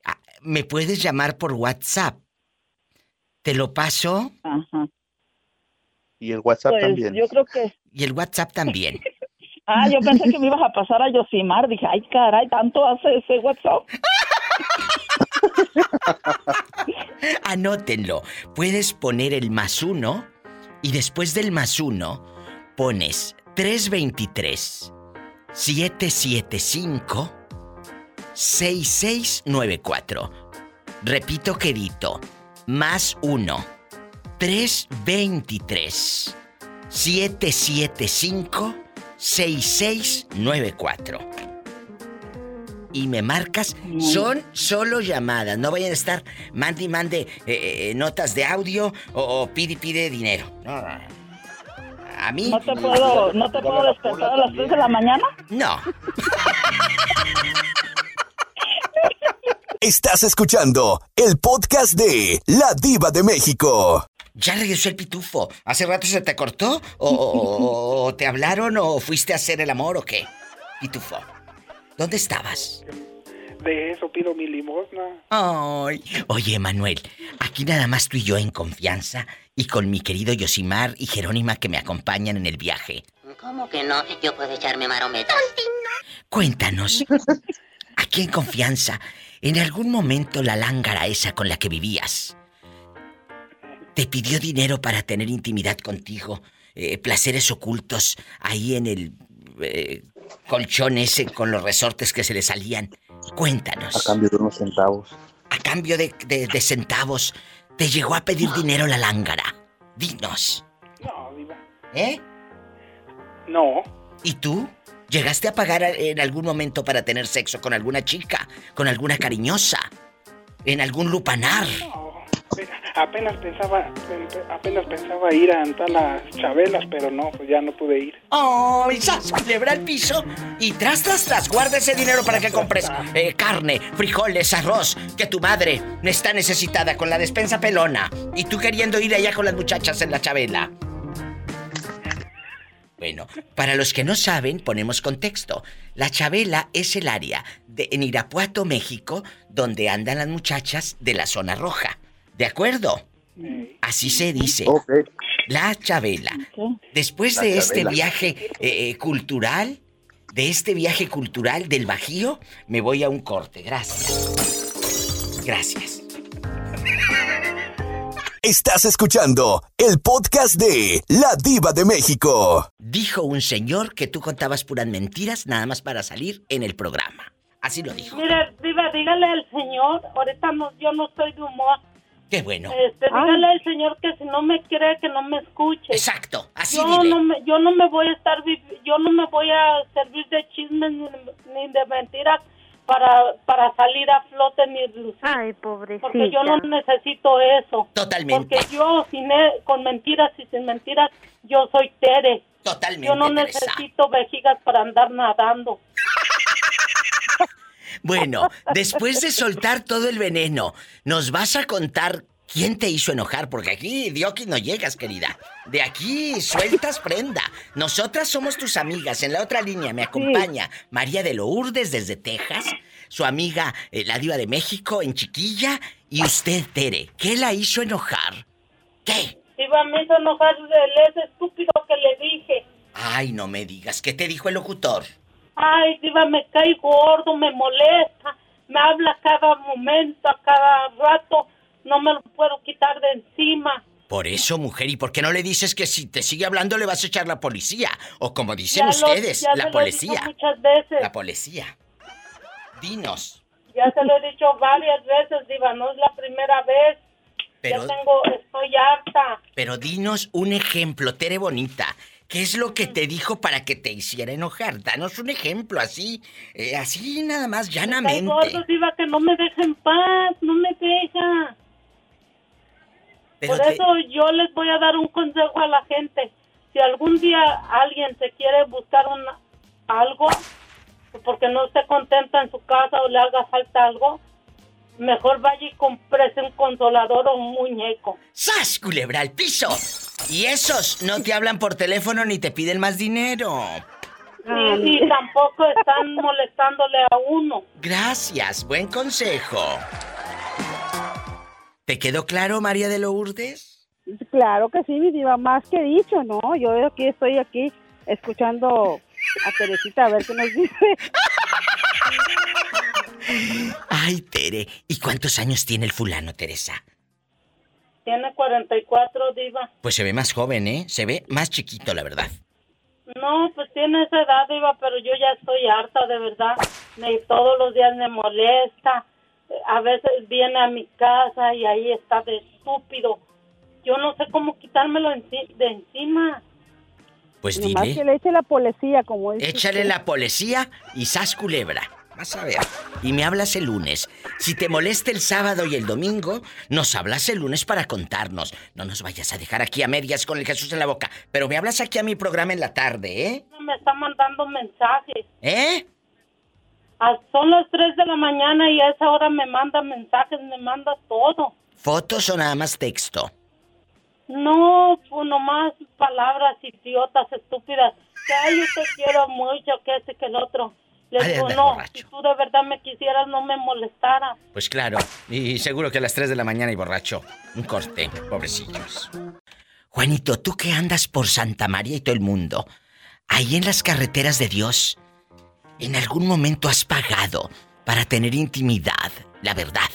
Ah, Me puedes llamar por WhatsApp. ¿Te lo paso? Ajá. Y el WhatsApp Pues también. yo creo que... Y el WhatsApp también. Ah, yo pensé que me ibas a pasar a Yosimar. Dije, ay, caray, tanto hace ese WhatsApp. Anótenlo. Puedes poner el más uno y después del más uno pones 323 775 6694. Repito, querido, más uno 323 775 6694. Y me marcas, son solo llamadas, no vayan a estar mande y mande eh, eh, notas de audio o, o pide y pide dinero. No, no, no. A mí. ¿No te puedo, no te puedo despertar a las 3 de la mañana? No. Estás escuchando el podcast de La Diva de México. Ya regresó el pitufo. ¿Hace rato se te cortó? ¿O, o- o te hablaron o fuiste a hacer el amor o qué? Pitufo. ¿Dónde estabas? De eso pido mi limosna. Ay. Oye, Manuel, aquí nada más tú y yo en confianza y con mi querido Yosimar y Jerónima que me acompañan en el viaje. ¿Cómo que no? Yo puedo echarme marometas. Cuéntanos, aquí en confianza, en algún momento la lángara esa con la que vivías te pidió dinero para tener intimidad contigo, eh, placeres ocultos ahí en el eh, colchón ese con los resortes que se le salían? Cuéntanos. A cambio de unos centavos. A cambio de, de- de centavos, te llegó a pedir dinero la lángara. Dinos. No, diva. ¿Eh? No. ¿Y tú? ¿Llegaste a pagar en algún momento para tener sexo con alguna chica? ¿Con alguna cariñosa? ¿En algún lupanar? Apenas pensaba, apenas pensaba ir a entrar las chabelas, pero no, pues ya no pude ir. ¡Oh! Y ¡zas! Culebra al piso y tras, tras, tras, guarda ese dinero para que compres eh, carne, frijoles, arroz, que tu madre está necesitada con la despensa pelona y tú queriendo ir allá con las muchachas en la chabela. Bueno, para los que no saben, ponemos contexto. La Chabela es el área de, en Irapuato, México, donde andan las muchachas de la zona roja. ¿De acuerdo? Así se dice. La Chabela. Después La de este Chabela. viaje eh, eh, cultural, de este viaje cultural del Bajío, me voy a un corte. Gracias. Gracias. Estás escuchando el podcast de La Diva de México. Dijo un señor que tú contabas puras mentiras nada más para salir en el programa. Así lo dijo. Mire, diva, dígale al señor, ahorita no, yo no estoy de humor. Qué bueno. Este, dígale al señor que si no me cree que no me escuche. Exacto, así yo dile. no me, yo no me voy a estar, yo no me voy a servir de chismes ni, ni de mentiras para, para salir a flote ni lucir. Ay, pobrecita. Porque yo no necesito eso. Totalmente. Porque yo sin e- con mentiras y sin mentiras, yo soy Tere. Totalmente, Yo no Teresa. necesito vejigas para andar nadando. Bueno, después de soltar todo el veneno, ¿nos vas a contar quién te hizo enojar? Porque aquí, Dioki, no llegas, querida. De aquí sueltas prenda. Nosotras somos tus amigas. En la otra línea me acompaña María de Lourdes desde Texas, su amiga eh, la diva de México en Chiquilla y usted, Tere. ¿Qué la hizo enojar? ¿Qué? Diva, me hizo enojar el ese estúpido que le dije. Ay, no me digas. ¿Qué te dijo el locutor? Ay, Diva, me cae gordo, me molesta, me habla cada momento, a cada rato, no me lo puedo quitar de encima. Por eso, mujer, ¿y por qué no le dices que si te sigue hablando le vas a echar la policía? O como dicen Ya ustedes, la lo he policía. dicho muchas veces, La policía. Dinos. ya se lo he dicho varias veces, Diva, no es la primera vez. Pero, Ya tengo, estoy harta. pero dinos un ejemplo, Tere Bonita. ¿Qué es lo que te dijo para que te hiciera enojar? Danos un ejemplo, así, eh, así nada más, Cae llanamente. gordo, Diva, que no me deja en paz, no me deja. Pero Por te- eso yo les voy a dar un consejo a la gente. Si algún día alguien se quiere buscar una, algo, porque no esté contenta en su casa o le haga falta algo, mejor vaya y comprese un consolador o un muñeco. ¡Sas, culebra al piso! Y esos no te hablan por teléfono ni te piden más dinero. Y, y tampoco están molestándole a uno. Gracias, buen consejo. ¿Te quedó claro, María de Lourdes? Claro que sí, mi diva, más que dicho, ¿no? Yo aquí estoy aquí escuchando a Teresita a ver qué nos dice. Ay, Tere, ¿y cuántos años tiene el fulano, Teresa? Tiene 44, diva. Pues se ve más joven, ¿eh? Se ve más chiquito, la verdad. No, pues tiene esa edad, diva, pero yo ya estoy harta, de verdad. Me, todos los días me molesta. A veces viene a mi casa y ahí está de estúpido. Yo no sé cómo quitármelo de encima. Pues Nomás que dile, le eche la policía, como dice. échale usted. la policía y sas culebra. Vas a ver. Y me hablas el lunes. Si te molesta el sábado y el domingo, nos hablas el lunes para contarnos. No nos vayas a dejar aquí a medias con el Jesús en la boca. Pero me hablas aquí a mi programa en la tarde, ¿eh? Me está mandando mensajes. ¿Eh? Ah, son las 3 de la mañana y a esa hora me manda mensajes, me manda todo. ¿Fotos o nada más texto? No, pues nomás palabras idiotas, estúpidas. Que ay, yo te quiero mucho, que este, que el otro. Le Ay, digo, anda no, borracho. si tú de verdad me quisieras, no me molestara. Pues claro. Y seguro que a las 3 de la mañana y borracho. Un corte, pobrecillos. Juanito, tú que andas por Santa María y todo el mundo, ahí en las carreteras de Dios, ¿en algún momento has pagado para tener intimidad? La verdad.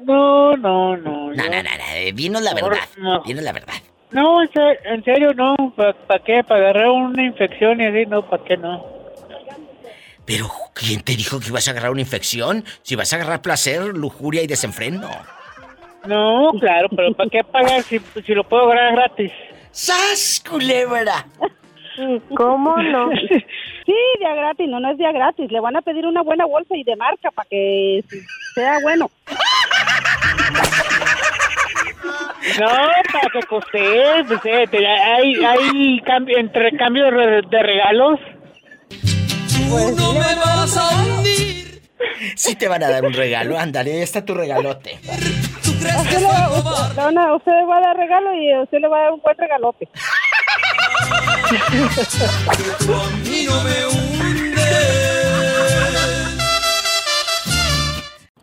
No, no, no. No, yo- no, no, no, dinos la verdad. no. Dinos la verdad. No, en serio, no. ¿Para qué? ¿Para agarrar una infección y así? No, ¿para qué no? Pero, ¿quién te dijo que ibas a agarrar una infección? Si vas a agarrar placer, lujuria y desenfreno. No, claro, pero ¿para qué pagar si, si lo puedo agarrar gratis? ¡Sas, culebra! ¿Cómo no? Sí, día gratis, no, no es día gratis. Le van a pedir una buena bolsa y de marca para que sea bueno. No, para que coste, pues, eh, hay, hay cambio, entre cambios de, de regalos. Pues, no me vas a hundir. Sí te van a dar un regalo, ándale, ahí está tu regalote. Usted le, usted- le van a- usted le va a dar regalo y usted le va a dar un buen regalote.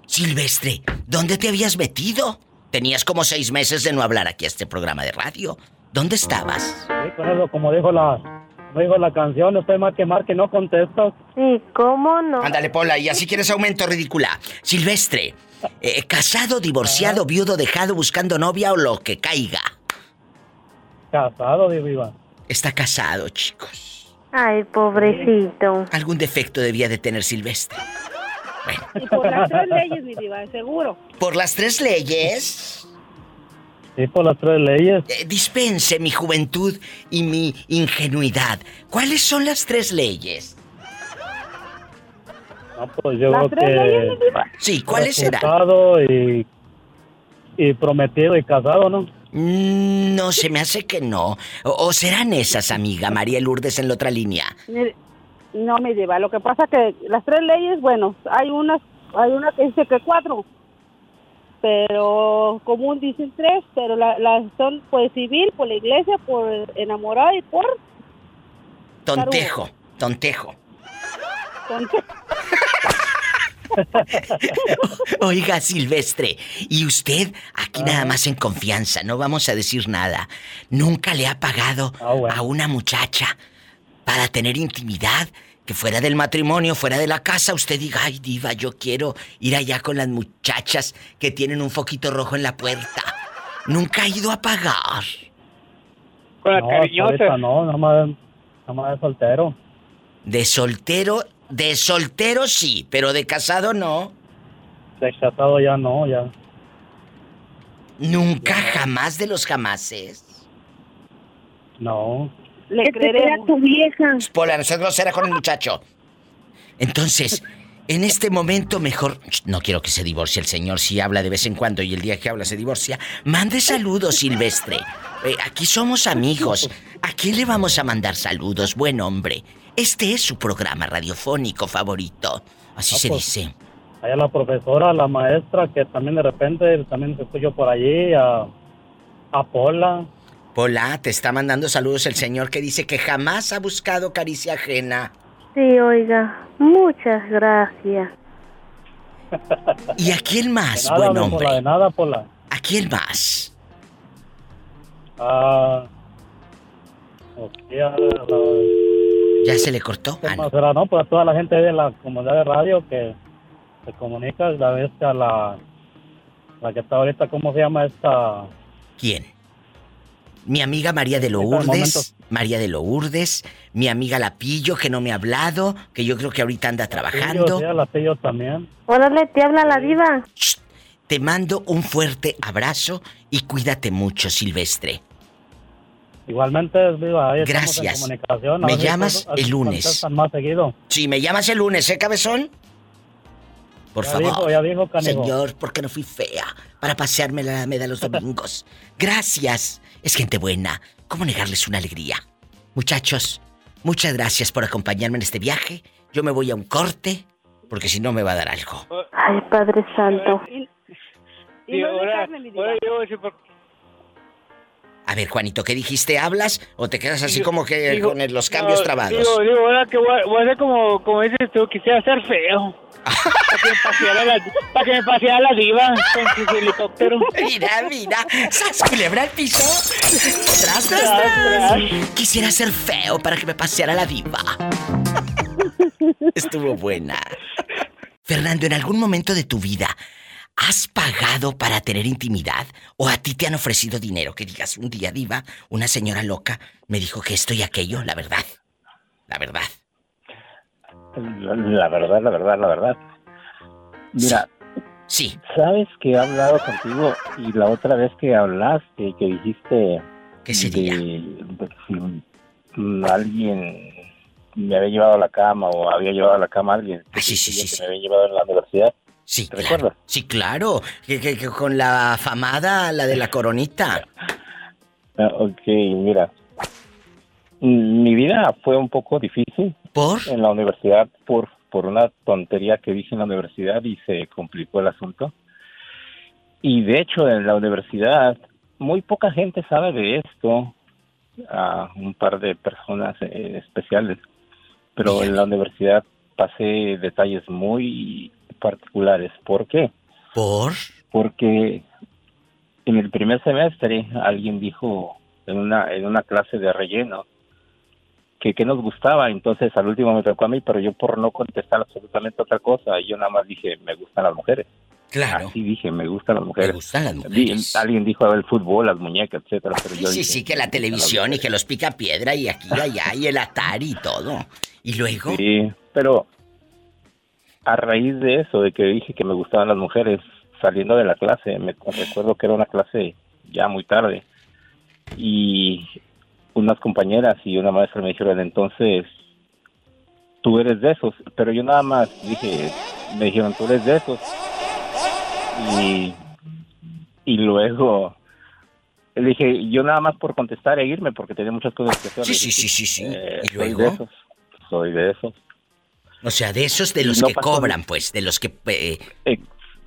Silvestre, ¿dónde te habías metido? Tenías como seis meses de no hablar aquí a este programa de radio. ¿Dónde estabas? Sí, eso, como dijo la, dijo la canción, usted más que marque no contestas. Sí, ¿cómo no? Ándale, Pola, y así quieres aumento ridícula. Silvestre, eh, casado, divorciado, viudo, dejado, buscando novia o lo que caiga. Casado, viva. Está casado, chicos. Ay, pobrecito. Algún defecto debía de tener Silvestre. Y por las tres leyes, mi diva, seguro. Por las tres leyes. Sí, por las tres leyes. Eh, dispense mi juventud y mi ingenuidad. ¿Cuáles son las tres leyes? No, pues yo ¿Las creo tres que... leyes? Sí, ¿cuáles serán? Casado y, y prometido y casado, ¿no? Mm, No, se me hace que no. O, o serán esas, amiga María Lourdes en la otra línea. No, mi diva, lo que pasa que las tres leyes, bueno, hay unas, hay una que dice que cuatro, pero común dicen tres, pero la- las son por civil, por la iglesia, por enamorado y por... Tontejo, tontejo. Oiga, Silvestre, y usted aquí nada más en confianza, no vamos a decir nada. ¿Nunca le ha pagado a una muchacha para tener intimidad? Que fuera del matrimonio, fuera de la casa, usted diga, ay, diva, yo quiero ir allá con las muchachas que tienen un foquito rojo en la puerta. Nunca ha ido a pagar. Con la no, cariñosa. no, nada más, nada más de soltero. De soltero, de soltero sí, pero de casado no. De casado ya no, ya. Nunca, jamás de los jamases. No. Le creeremos. tu vieja. Pola, no seas grosera con el muchacho. Entonces, en este momento mejor... No quiero que se divorcie el señor si habla de vez en cuando y el día que habla se divorcia. Mande saludos, Silvestre. Eh, aquí somos amigos. ¿A quién le vamos a mandar saludos, buen hombre? Este es su programa radiofónico favorito. Así Ah, se pues, dice. Allá la profesora, la maestra, que también de repente también se escuchó por allí, a, a Pola. Pola, te está mandando saludos el señor que dice que jamás ha buscado caricia ajena. Sí, oiga, muchas gracias. ¿Y a quién más, De nada, buen hombre? Pola, de nada, Pola. ¿A quién más? Ah, ok, a la- ¿Ya se le cortó? ¿Qué Ah, más será, no? Pues a toda la gente de la comunidad de radio que se comunica, la vez que a la, la que está ahorita, ¿cómo se llama esta? ¿Quién? Mi amiga María de. Lourdes, María de Lourdes, mi amiga Lapillo, que no me ha hablado, que yo creo que ahorita anda trabajando. Sí, a la Pillo también. Órale, te habla la diva. Te mando un fuerte abrazo y cuídate mucho, Silvestre. Igualmente, viva, Gracias. en comunicación. a Me si llamas el lunes. contestan más seguido. Si me llamas el lunes, ¿eh, cabezón? Por Ya favor. dijo, ya dijo. Señor, porque no fui fea para pasearme la Alameda los domingos. Gracias. Es gente buena. ¿Cómo negarles una alegría? Muchachos, muchas gracias por acompañarme en este viaje. Yo me voy a un corte, porque si no me va a dar algo. Ay, Padre Santo. Y ahora, ahora yo voy a decir por- A ver, Juanito, ¿qué dijiste? ¿Hablas o te quedas así como que digo- con el- los cambios no, trabados? Digo, digo, ahora que voy a, voy a hacer como, como dices tú, quisiera ser feo. para, que me paseara la, para que me paseara la diva con su helicóptero. Mira, mira. ¡Sas, culebra al piso! ¡Tras, tras, tras! Quisiera ser feo para que me paseara la diva. Estuvo buena. Fernando, ¿en algún momento de tu vida has pagado para tener intimidad? ¿O a ti te han ofrecido dinero? Que digas, un día diva, una señora loca me dijo que esto y aquello, la verdad. La verdad. la, la verdad, la verdad, la verdad. Mira. Sí. Sabes que he hablado contigo y la otra vez que hablaste, que dijiste. ¿Qué sería? si mm, alguien me había llevado a la cama o había llevado a la cama a alguien. Ah, sí, sí, sí, que sí. me había llevado en la universidad. Sí, ¿Te recuerdas? Sí, claro. Que, que- que con la famada, la de la coronita. Ah, ok, mira. Mi vida fue un poco difícil. ¿Por? En la universidad, por, por una tontería que dije en la universidad y se complicó el asunto. Y de hecho, en la universidad, muy poca gente sabe de esto. A un par de personas eh, especiales. Pero en la universidad pasé detalles muy particulares. ¿Por qué? ¿Por? Porque en el primer semestre alguien dijo en una en una clase de relleno que, que nos gustaba, entonces al último me tocó a mí, pero yo por no contestar absolutamente otra cosa, yo nada más dije, me gustan las mujeres. Claro. Así dije, me gustan las mujeres. Me gustan las mujeres. alguien dijo el fútbol, las muñecas, etcétera, pero yo Sí, dije, sí, que la televisión y que los pica piedra y aquí y allá y el Atari y todo. Y luego. Sí, pero a raíz de eso, de que dije que me gustaban las mujeres, saliendo de la clase, me recuerdo que era una clase ya muy tarde, y unas compañeras y una maestra me dijeron, entonces, tú eres de esos, pero yo nada más dije, me dijeron, tú eres de esos, y, y luego... Le dije, yo nada más por contestar e irme porque tenía muchas cosas que hacer. Sí, sí, sí, sí, sí. eh, ¿Y soy luego? de esos, soy de esos. O sea, de esos de los No que cobran, pues, de los que... eh,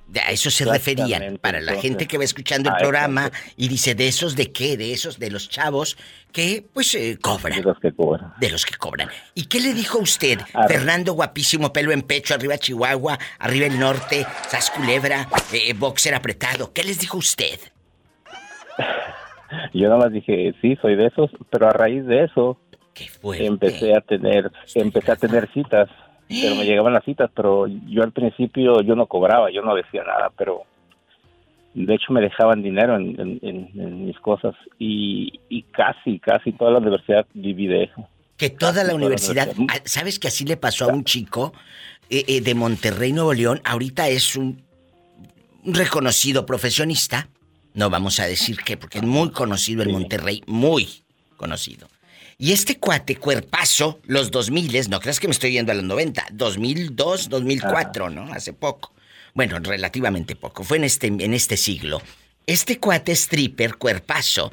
de a eso se referían. Para la gente que va escuchando el ah, programa y dice, ¿de esos de qué? De esos de los chavos que, pues, eh, cobran. De los que cobran. De los que cobran. ¿Y qué le dijo usted? Fernando, guapísimo, pelo en pecho, arriba Chihuahua, arriba el norte, sas culebra, eh, boxer apretado. ¿Qué les dijo usted? Yo nada más dije, sí, soy de esos, pero a raíz de eso empecé a tener empecé a tener citas, pero me llegaban las citas, pero yo al principio yo no cobraba, yo no decía nada, pero de hecho me dejaban dinero en, en- en- en mis cosas y, y casi, casi toda la universidad viví de eso. Que toda la universidad, ah, ¿sabes que así le pasó a un chico eh, eh, de Monterrey, Nuevo León? Ahorita es un, un reconocido profesionista. No vamos a decir qué, porque es muy conocido en Monterrey, muy conocido. Y este cuate, cuerpazo, los 2000, no creas que me estoy yendo a los 90, 2002, 2004, ¿no? Hace poco. Bueno, relativamente poco, fue en este, en este siglo. Este cuate stripper, cuerpazo,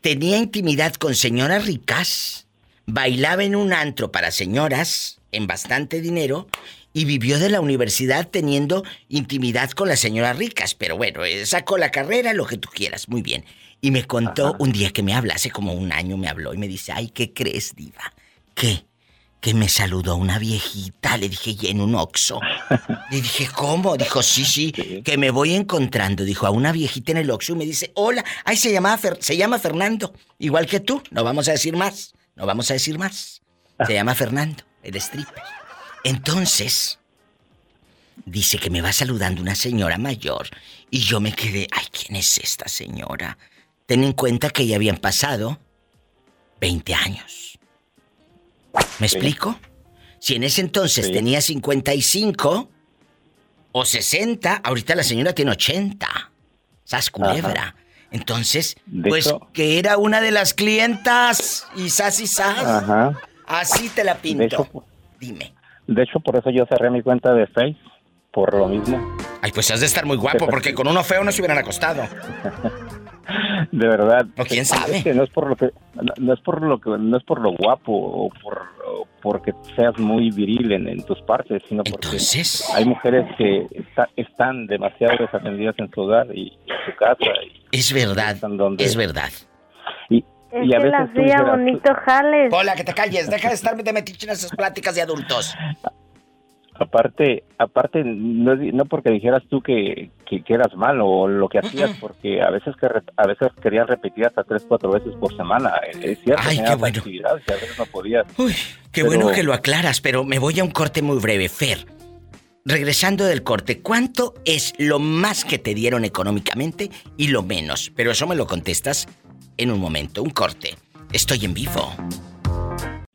tenía intimidad con señoras ricas, bailaba en un antro para señoras en bastante dinero y vivió de la universidad teniendo intimidad con las señoras ricas. Pero bueno, eh, sacó la carrera, lo que tú quieras, muy bien. Y me contó un día que me habla, hace como un año me habló y me dice, ay, ¿qué crees, diva? ¿Qué? Que me saludó una viejita, le dije, y en un oxo. Le dije, ¿cómo? Dijo, sí, sí, que me voy encontrando. Dijo, a una viejita en el oxo y me dice, hola, ay, se, llamaba Fer- se llama Fernando, igual que tú, no vamos a decir más, no vamos a decir más. Se llama Fernando, el stripper. Entonces, dice que me va saludando una señora mayor y yo me quedé, ay, ¿quién es esta señora? Ten en cuenta que ya habían pasado 20 años. ¿Me explico? Si en ese entonces tenía 55 o 60, ahorita la señora tiene 80. Sas culebra. Entonces, De pues hecho- que era una de las clientas y sas y sas. Ajá. Así te la pinto. De hecho, Dime. de hecho, por eso yo cerré mi cuenta de Face, por lo mismo. Ay, pues has de estar muy guapo porque con uno feo no se hubieran acostado. De verdad. O quién sabe. Es que no es por lo que no, es por lo que no es por lo guapo o por o porque seas muy viril en, en tus partes, sino porque hay mujeres que está- están demasiado desatendidas en su hogar y en su casa. y Es verdad. donde- Es verdad. Y, Es y a que veces la tú hacía dijeras, bonito jales. Hola, que te calles. Deja de estarme de metiche en esas pláticas de adultos. Aparte, aparte no, no porque dijeras tú que, que, que eras malo o lo que hacías, porque a veces que a veces querías repetir hasta tres, cuatro veces por semana. Es cierto, Ay, qué bueno. actividades y a veces no podías. Qué Pero- bueno que lo aclaras, pero me voy a un corte muy breve. Fer, regresando del corte, ¿cuánto es lo más que te dieron económicamente y lo menos? Pero eso me lo contestas en un momento, un corte. Estoy en vivo.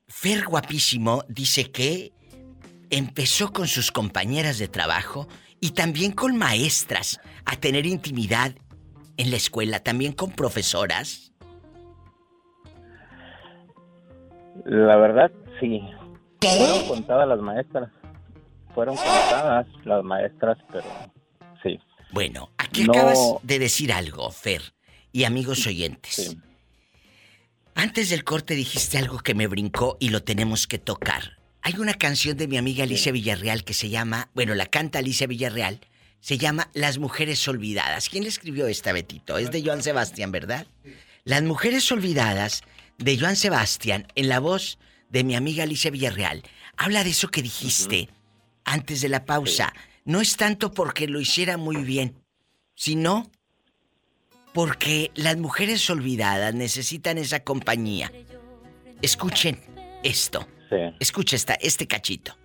Fer guapísimo dice que empezó con sus compañeras de trabajo y también con maestras a tener intimidad en la escuela, también con profesoras. La verdad, sí. Fueron contadas las maestras. Fueron contadas las maestras, pero sí. Bueno, aquí No. acabas de decir algo, Fer, y amigos oyentes. Antes del corte dijiste algo que me brincó y lo tenemos que tocar. Hay una canción de mi amiga Alicia Villarreal que se llama, bueno, la canta Alicia Villarreal, se llama Las Mujeres Olvidadas. ¿Quién le escribió esta, Betito? Es de Joan Sebastián, ¿verdad? Las Mujeres Olvidadas de Joan Sebastián, en la voz de mi amiga Alicia Villarreal, habla de eso que dijiste antes de la pausa. No es tanto porque lo hiciera muy bien, sino porque las mujeres olvidadas necesitan esa compañía. Escuchen esto. Escucha esta, este cachito.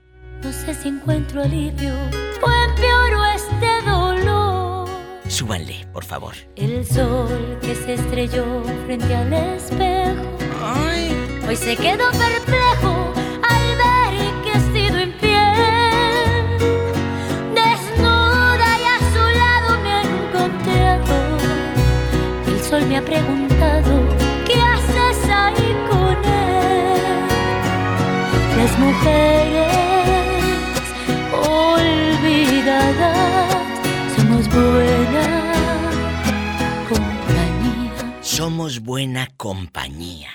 No sé si encuentro alivio o empeoro este dolor. Súbanle, por favor. El sol que se estrelló frente al espejo. Hoy se quedó perplejo al ver que he sido infiel. Desnuda y a su lado me he encontrado. El sol me ha preguntado, Las mujeres olvidadas somos buena compañía. Somos buena compañía.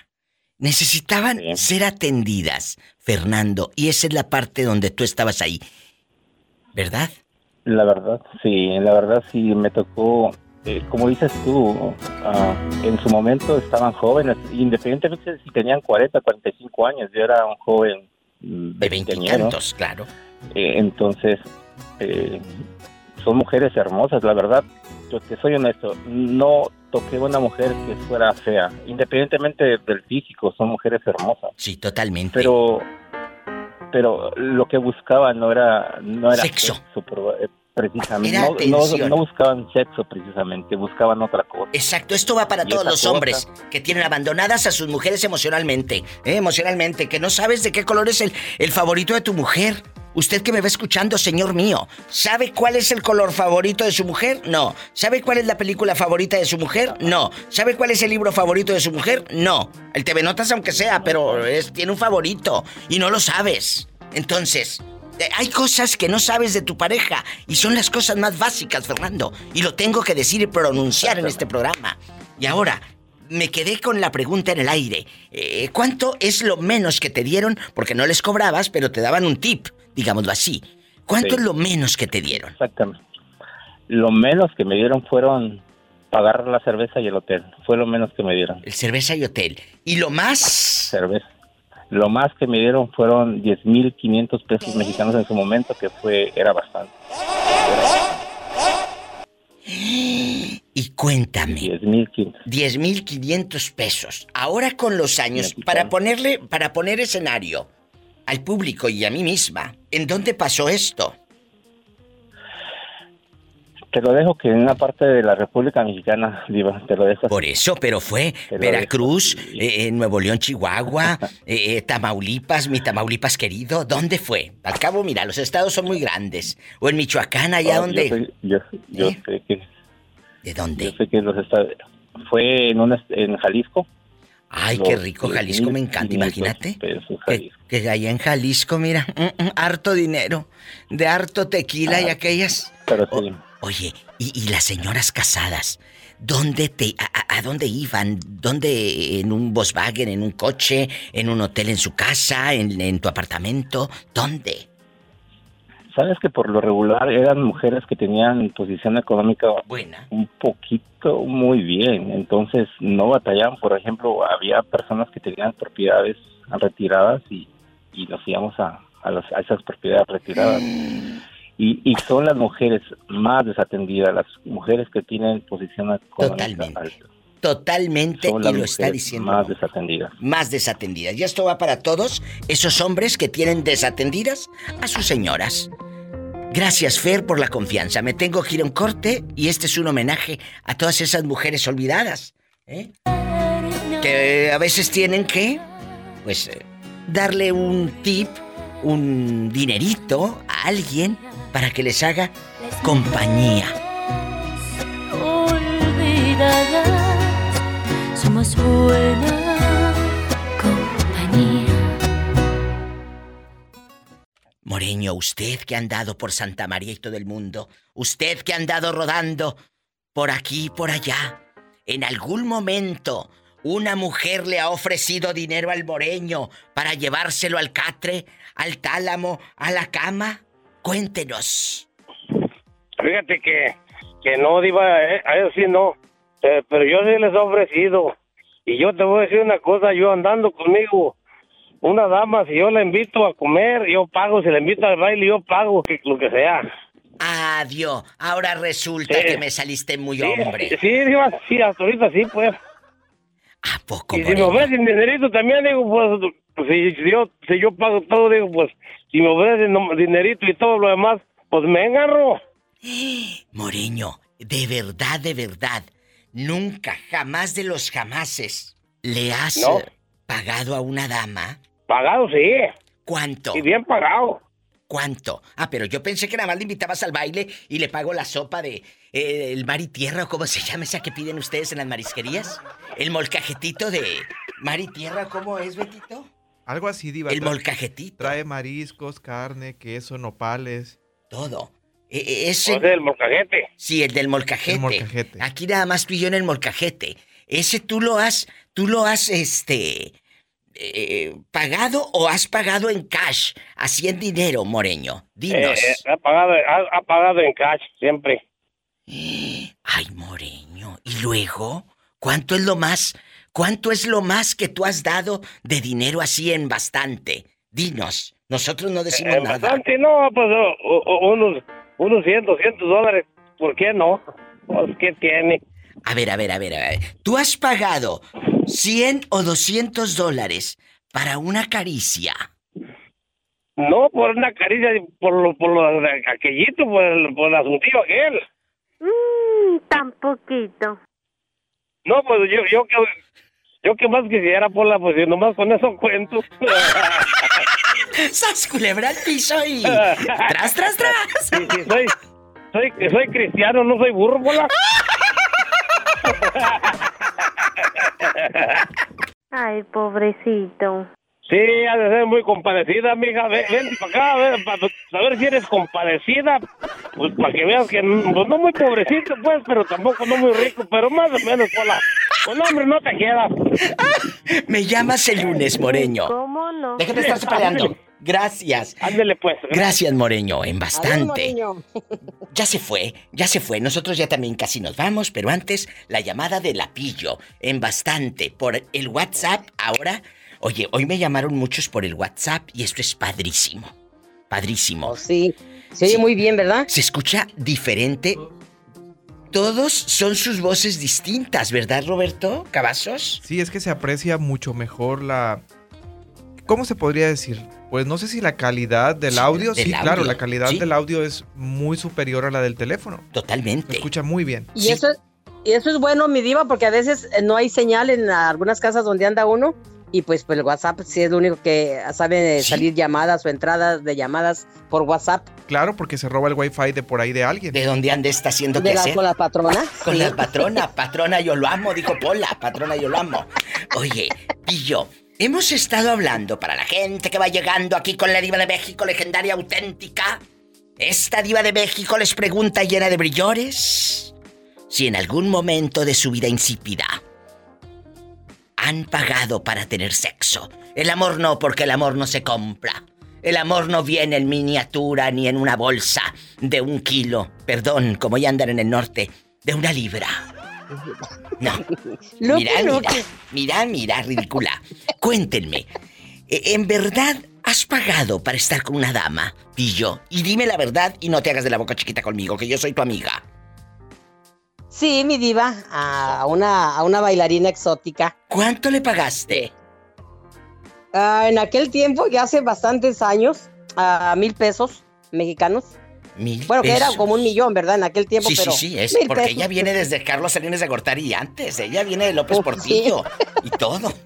Necesitaban ser atendidas, Fernando, y esa es la parte donde tú estabas ahí. ¿Verdad? La verdad, sí, la verdad sí me tocó, eh, como dices tú, ah, en su momento estaban jóvenes, independientemente de si tenían 40, 45 años, yo era un joven De veinteañero. veintitantos, claro. Eh, entonces, eh, son mujeres hermosas, la verdad, yo te soy honesto, no toqué una mujer que fuera fea, independientemente del físico, son mujeres hermosas. Sí, totalmente. Pero, pero lo que buscaban no era, no era Sexo. Precisamente, Era no, no, atención. no buscaban sexo precisamente, buscaban otra cosa. Exacto, esto va para Y todos los cosa- hombres que tienen abandonadas a sus mujeres emocionalmente, ¿eh? emocionalmente, que no sabes de qué color es el, el favorito de tu mujer. Usted que me va escuchando, señor mío, ¿sabe cuál es el color favorito de su mujer? No. ¿Sabe cuál es la película favorita de su mujer? No. ¿Sabe cuál es el libro favorito de su mujer? No. El TV Notas aunque sea, pero es, tiene un favorito y no lo sabes. Entonces, hay cosas que no sabes de tu pareja y son las cosas más básicas, Fernando. Y lo tengo que decir y pronunciar en este programa. Y ahora, me quedé con la pregunta en el aire. Eh, ¿Cuánto es lo menos que te dieron? Porque no les cobrabas, pero te daban un tip, digámoslo así. ¿Cuánto Sí. es lo menos que te dieron? Exactamente. Lo menos que me dieron fueron pagar la cerveza y el hotel. Fue lo menos que me dieron. El cerveza y hotel. ¿Y lo más? Cerveza. Lo más que me dieron fueron 10.500 pesos mexicanos en su momento, que fue era bastante. Y cuéntame. 10.500. 10.500 pesos. Ahora con los años, para ponerle, para poner escenario al público y a mí misma, ¿en dónde pasó esto? Te lo dejo que en una parte de la República Mexicana, Diva, te lo dejo. Por eso, pero fue Te Veracruz, eh, eh, Nuevo León, Chihuahua, eh, eh, Tamaulipas, mi Tamaulipas querido. ¿Dónde fue? Al cabo, mira, los estados son muy grandes. O en Michoacán, allá Oh, donde... Yo, yo sé que... ¿De dónde? Yo sé que los estados... Fue en, un est- en Jalisco. Ay, Los qué rico, Jalisco, me encanta, 10.500 imagínate. pesos, Que, que allá en Jalisco, mira, mm, mm, harto dinero, de harto tequila y aquellas... Pero sí. Oye, y, y las señoras casadas, ¿dónde te, a, a- dónde iban? ¿Dónde? ¿En un Volkswagen, en un coche, en un hotel en su casa, en, en tu apartamento? ¿Dónde? Sabes que por lo regular eran mujeres que tenían posición económica Buena. un poquito muy bien, entonces no batallaban. Por ejemplo, había personas que tenían propiedades retiradas y, y nos íbamos a, a, las- a esas propiedades retiradas. Y, y son las mujeres más desatendidas, las mujeres que tienen posición económica alta. Totalmente, Son y lo está diciendo. más desatendidas. Más desatendidas. Y esto va para todos esos hombres que tienen desatendidas a sus señoras. Gracias, Fer, por la confianza. Me tengo que ir a un corte y este es un homenaje a todas esas mujeres olvidadas. ¿eh? Que a veces tienen que, pues, eh, darle un tip un dinerito a alguien para que les haga compañía. Olvidadas, somos buena compañía. Moreño, usted que ha andado por Santa María y todo el mundo, usted que ha andado rodando por aquí y por allá, en algún momento una mujer le ha ofrecido dinero al moreño para llevárselo al catre, al tálamo, a la cama. Cuéntenos. Fíjate que, que no, Diva, eh, a eso sí no. Eh, pero yo sí les he ofrecido. Y yo te voy a decir una cosa, yo andando conmigo, una dama, si yo la invito a comer, yo pago. Si la invito al baile, yo pago, que, lo que sea. Adiós. Ahora resulta Sí. que me saliste muy Sí, hombre. Sí, Diva, sí, hasta ahorita sí, pues. ¿A poco, Y si me ofrecen dinerito también, digo, pues, si, si yo, si yo pago todo, digo, pues, si me ofrecen dinerito y todo lo demás, pues me agarro. Moreño, de verdad, de verdad, nunca, jamás de los jamases, ¿le has No. pagado a una dama? Pagado, sí. ¿Cuánto? Y bien pagado. ¿Cuánto? Ah, pero yo pensé que nada más le invitabas al baile y le pago la sopa de eh, el mar y tierra o cómo se llama esa que piden ustedes en las marisquerías. El molcajetito de mar y tierra, ¿cómo es, Betito? Algo así, Diva. El Trae- molcajetito. Trae mariscos, carne, queso, nopales. Todo. E- e- ese... O sea, el molcajete. Sí, el del molcajete. El molcajete. Aquí nada más tú y yo en el molcajete. Ese tú lo has, tú lo has, este, eh, pagado o has pagado en cash, así en dinero, Moreño. Dinos. Eh, eh, ha, pagado, ha, ha pagado en cash, siempre. Ay, Moreño. ¿Y luego? ¿Cuánto es lo más, cuánto es lo más que tú has dado de dinero así en bastante? Dinos. Nosotros no decimos Eh, nada. bastante, no, pues o- o- unos, unos 100, 200 dólares. ¿Por qué no? Pues, ¿qué tiene? A ver, a ver, a ver, a ver. ¿Tú has pagado 100 o 200 dólares para una caricia? No, por una caricia, por lo, por lo de aquellito, por el, por el asuntillo aquel. Mmm, tan poquito. No, pues yo, yo que, yo que más quisiera, por la, pues si nomás con eso cuento. ¡Sas culebra al piso y... ¡Tras, tras, tras! Sí, sí, soy, soy, soy cristiano, no soy burro, bola. Ay, pobrecito. Sí, ha de ser muy compadecida, mija. Ven, ven para acá, a ver, para saber si eres compadecida. Pues para que veas que pues, no muy pobrecito, pues, pero tampoco no muy rico, pero más o menos, Pola. Pues, hombre, no te queda. Me llamas el lunes, Moreño. ¿Cómo no? Déjate de estarse peleando. Gracias. Ándele, pues. Gracias, Moreño, en Adiós, bastante. Moreño. Ya se fue, ya se fue. Nosotros ya también casi nos vamos, pero antes la llamada de Lapillo, en bastante, por el WhatsApp. Ahora, oye, hoy me llamaron muchos por el WhatsApp y esto es padrísimo. Padrísimo. sí. Se oye muy bien, ¿verdad? Se escucha diferente. Todos son sus voces distintas, ¿verdad, Roberto Cavazos? Sí, es que se aprecia mucho mejor la... ¿Cómo se podría decir? Pues no sé si la calidad del Sí, audio, del sí, claro, la calidad sí. del audio es muy superior a la del teléfono. Totalmente. Se escucha muy bien. Y eso es, y eso es bueno, mi diva, porque a veces eh, no hay señal en algunas casas donde anda uno. Y pues, pues el WhatsApp sí es lo único que sabe salir llamadas o entradas de llamadas por WhatsApp. Claro, porque se roba el wifi de por ahí de alguien. ¿De dónde ande está haciendo la, hacer? con la patrona. Con Sí. la patrona, patrona yo lo amo, dijo Pola, patrona yo lo amo. Oye, Pillo, hemos estado hablando para la gente que va llegando aquí con la diva de México, legendaria auténtica. Esta diva de México les pregunta llena de brillores si en algún momento de su vida insípida han pagado para tener sexo. El amor no, porque el amor no se compra. El amor no viene en miniatura ni en una bolsa de un kilo. Perdón, como ya andan en el norte, de una libra. No. Mira, mira, mira, mira, ridícula. Cuéntenme, ¿e- ¿en verdad has pagado para estar con una dama, Pillo? Y dime la verdad y no te hagas de la boca chiquita conmigo, que yo soy tu amiga. Sí, mi diva, a una, a una bailarina exótica. ¿Cuánto le pagaste? Ah, en aquel tiempo, ya hace bastantes años, a mil pesos mexicanos. Mil Bueno, que era como un millón, ¿verdad? En aquel tiempo, Sí, pero... sí, sí, es porque pesos. ella viene desde Carlos Salinas de Gortari y antes. Ella viene de López Uf, Portillo y todo.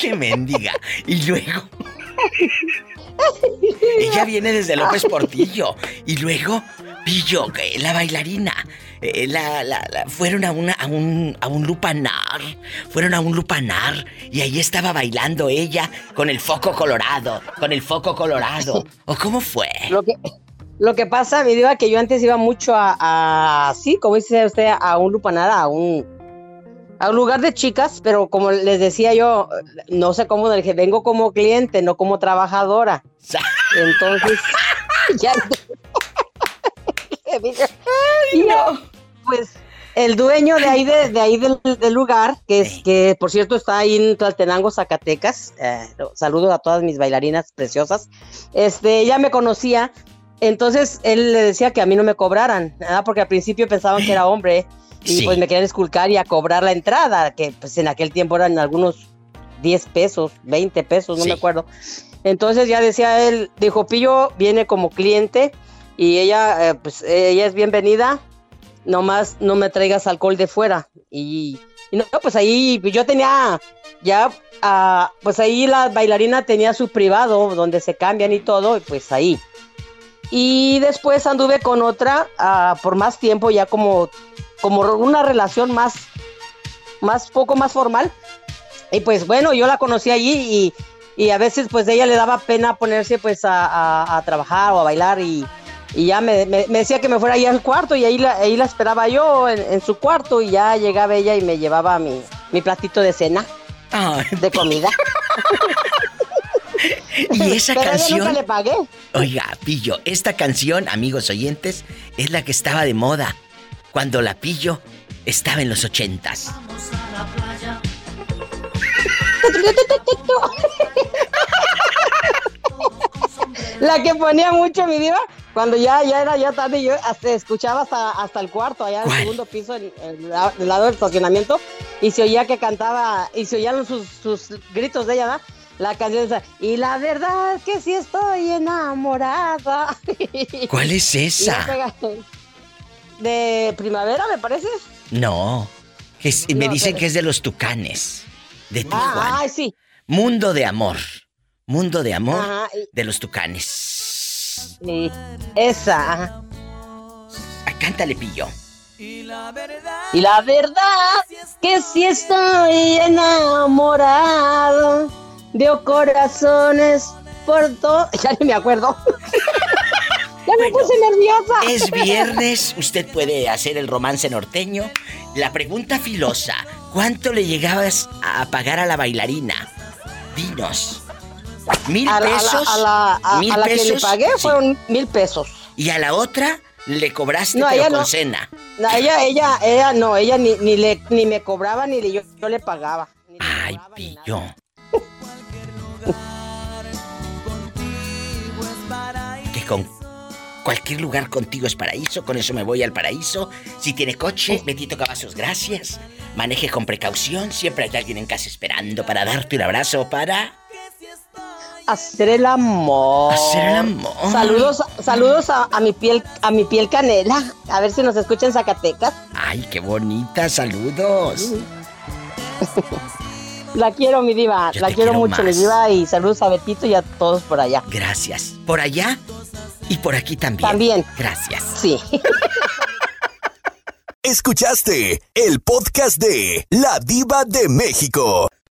Qué mendiga. Y luego. Ella viene desde López Portillo. Y luego, Pillo, la bailarina. eh, la- la- fueron a, una, a, un, a un lupanar. Fueron a un lupanar. Y ahí estaba bailando ella con el foco colorado. Con el foco colorado. ¿O cómo fue? Lo que, lo que pasa, mi diva, que yo antes iba mucho a, a sí, como dice usted, a un lupanar, a un, a un lugar de chicas, pero como les decía yo, no sé cómo, dije, vengo como cliente, no como trabajadora. Entonces, ya. y yo, pues, el dueño de ahí, de, de ahí del, del lugar, que es, que por cierto está ahí en Tlaltenango, Zacatecas, eh, saludo a todas mis bailarinas preciosas, este, ella me conocía, entonces él le decía que a mí no me cobraran, ¿verdad? porque al principio pensaban que era hombre y Sí. pues me querían esculcar y a cobrar la entrada, que pues en aquel tiempo eran algunos 10 pesos, 20 pesos, no Sí. me acuerdo. Entonces ya decía él, dijo, Pillo viene como cliente y ella, eh, pues ella es bienvenida, nomás no me traigas alcohol de fuera. Y, y no, pues ahí yo tenía ya, ah, pues ahí la bailarina tenía su privado donde se cambian y todo, y pues ahí. Y después anduve con otra ah, por más tiempo, ya como, como una relación más, más poco más formal. Y pues bueno, yo la conocí allí y, y a veces pues ella le daba pena ponerse pues a, a- a trabajar o a bailar y, y ya me, me- me decía que me fuera allá al cuarto y ahí la, ahí la esperaba yo en, en su cuarto y ya llegaba ella y me llevaba mi, mi platito de cena, de comida. Y esa Pero canción. nunca le pagué. Oiga, Pillo, esta canción, amigos oyentes, es la que estaba de moda cuando la Pillo estaba en los ochentas. La que ponía mucho mi diva, cuando ya, ya era ya tarde, yo hasta escuchaba hasta, hasta el cuarto, allá en el segundo piso, en, del lado del estacionamiento, y se oía que cantaba, y se oían sus, sus gritos de ella, ¿verdad? La canción esa, y la verdad que sí estoy enamorada. ¿Cuál es esa? De primavera, me parece. No, que es- me dicen pero- que es de los tucanes, de Tijuana. Ah, ay, sí. Mundo de amor, mundo de amor Ajá, y- de los tucanes. Sí, esa. ajá. Ah, cántale, Pillo. Y la verdad que sí estoy enamorado de corazones por todo. Ya ni me acuerdo. ya me puse nerviosa. Es viernes, usted puede hacer el romance norteño. La pregunta filosa, ¿cuánto le llegabas a pagar a la bailarina? Dinos. ¿Mil A la- pesos? A la, a- ¿Mil a la que le pagué Sí. fueron mil pesos. ¿Y a la otra le cobraste No, pero ella con no. cena? No, ella, ella, ella, no, ella ni, ni, le, ni me cobraba ni le- yo, yo le pagaba. Ay, pillo. Que con cualquier lugar contigo es paraíso, con eso me voy al paraíso. Si tiene coche, Betito Cavazos, gracias. Maneje con precaución, siempre hay alguien en casa esperando para darte un abrazo, para... Hacer el amor. Hacer el amor. Saludos, saludos a, a mi piel, a mi piel canela. A ver si nos escucha en Zacatecas. Ay, qué bonita, saludos. La quiero, mi diva. Yo la te quiero, quiero mucho, mi diva. Y saludos a Betito y a todos por allá. Gracias. Por allá y por aquí también. También. Gracias. Sí. Escuchaste el podcast de La Diva de México.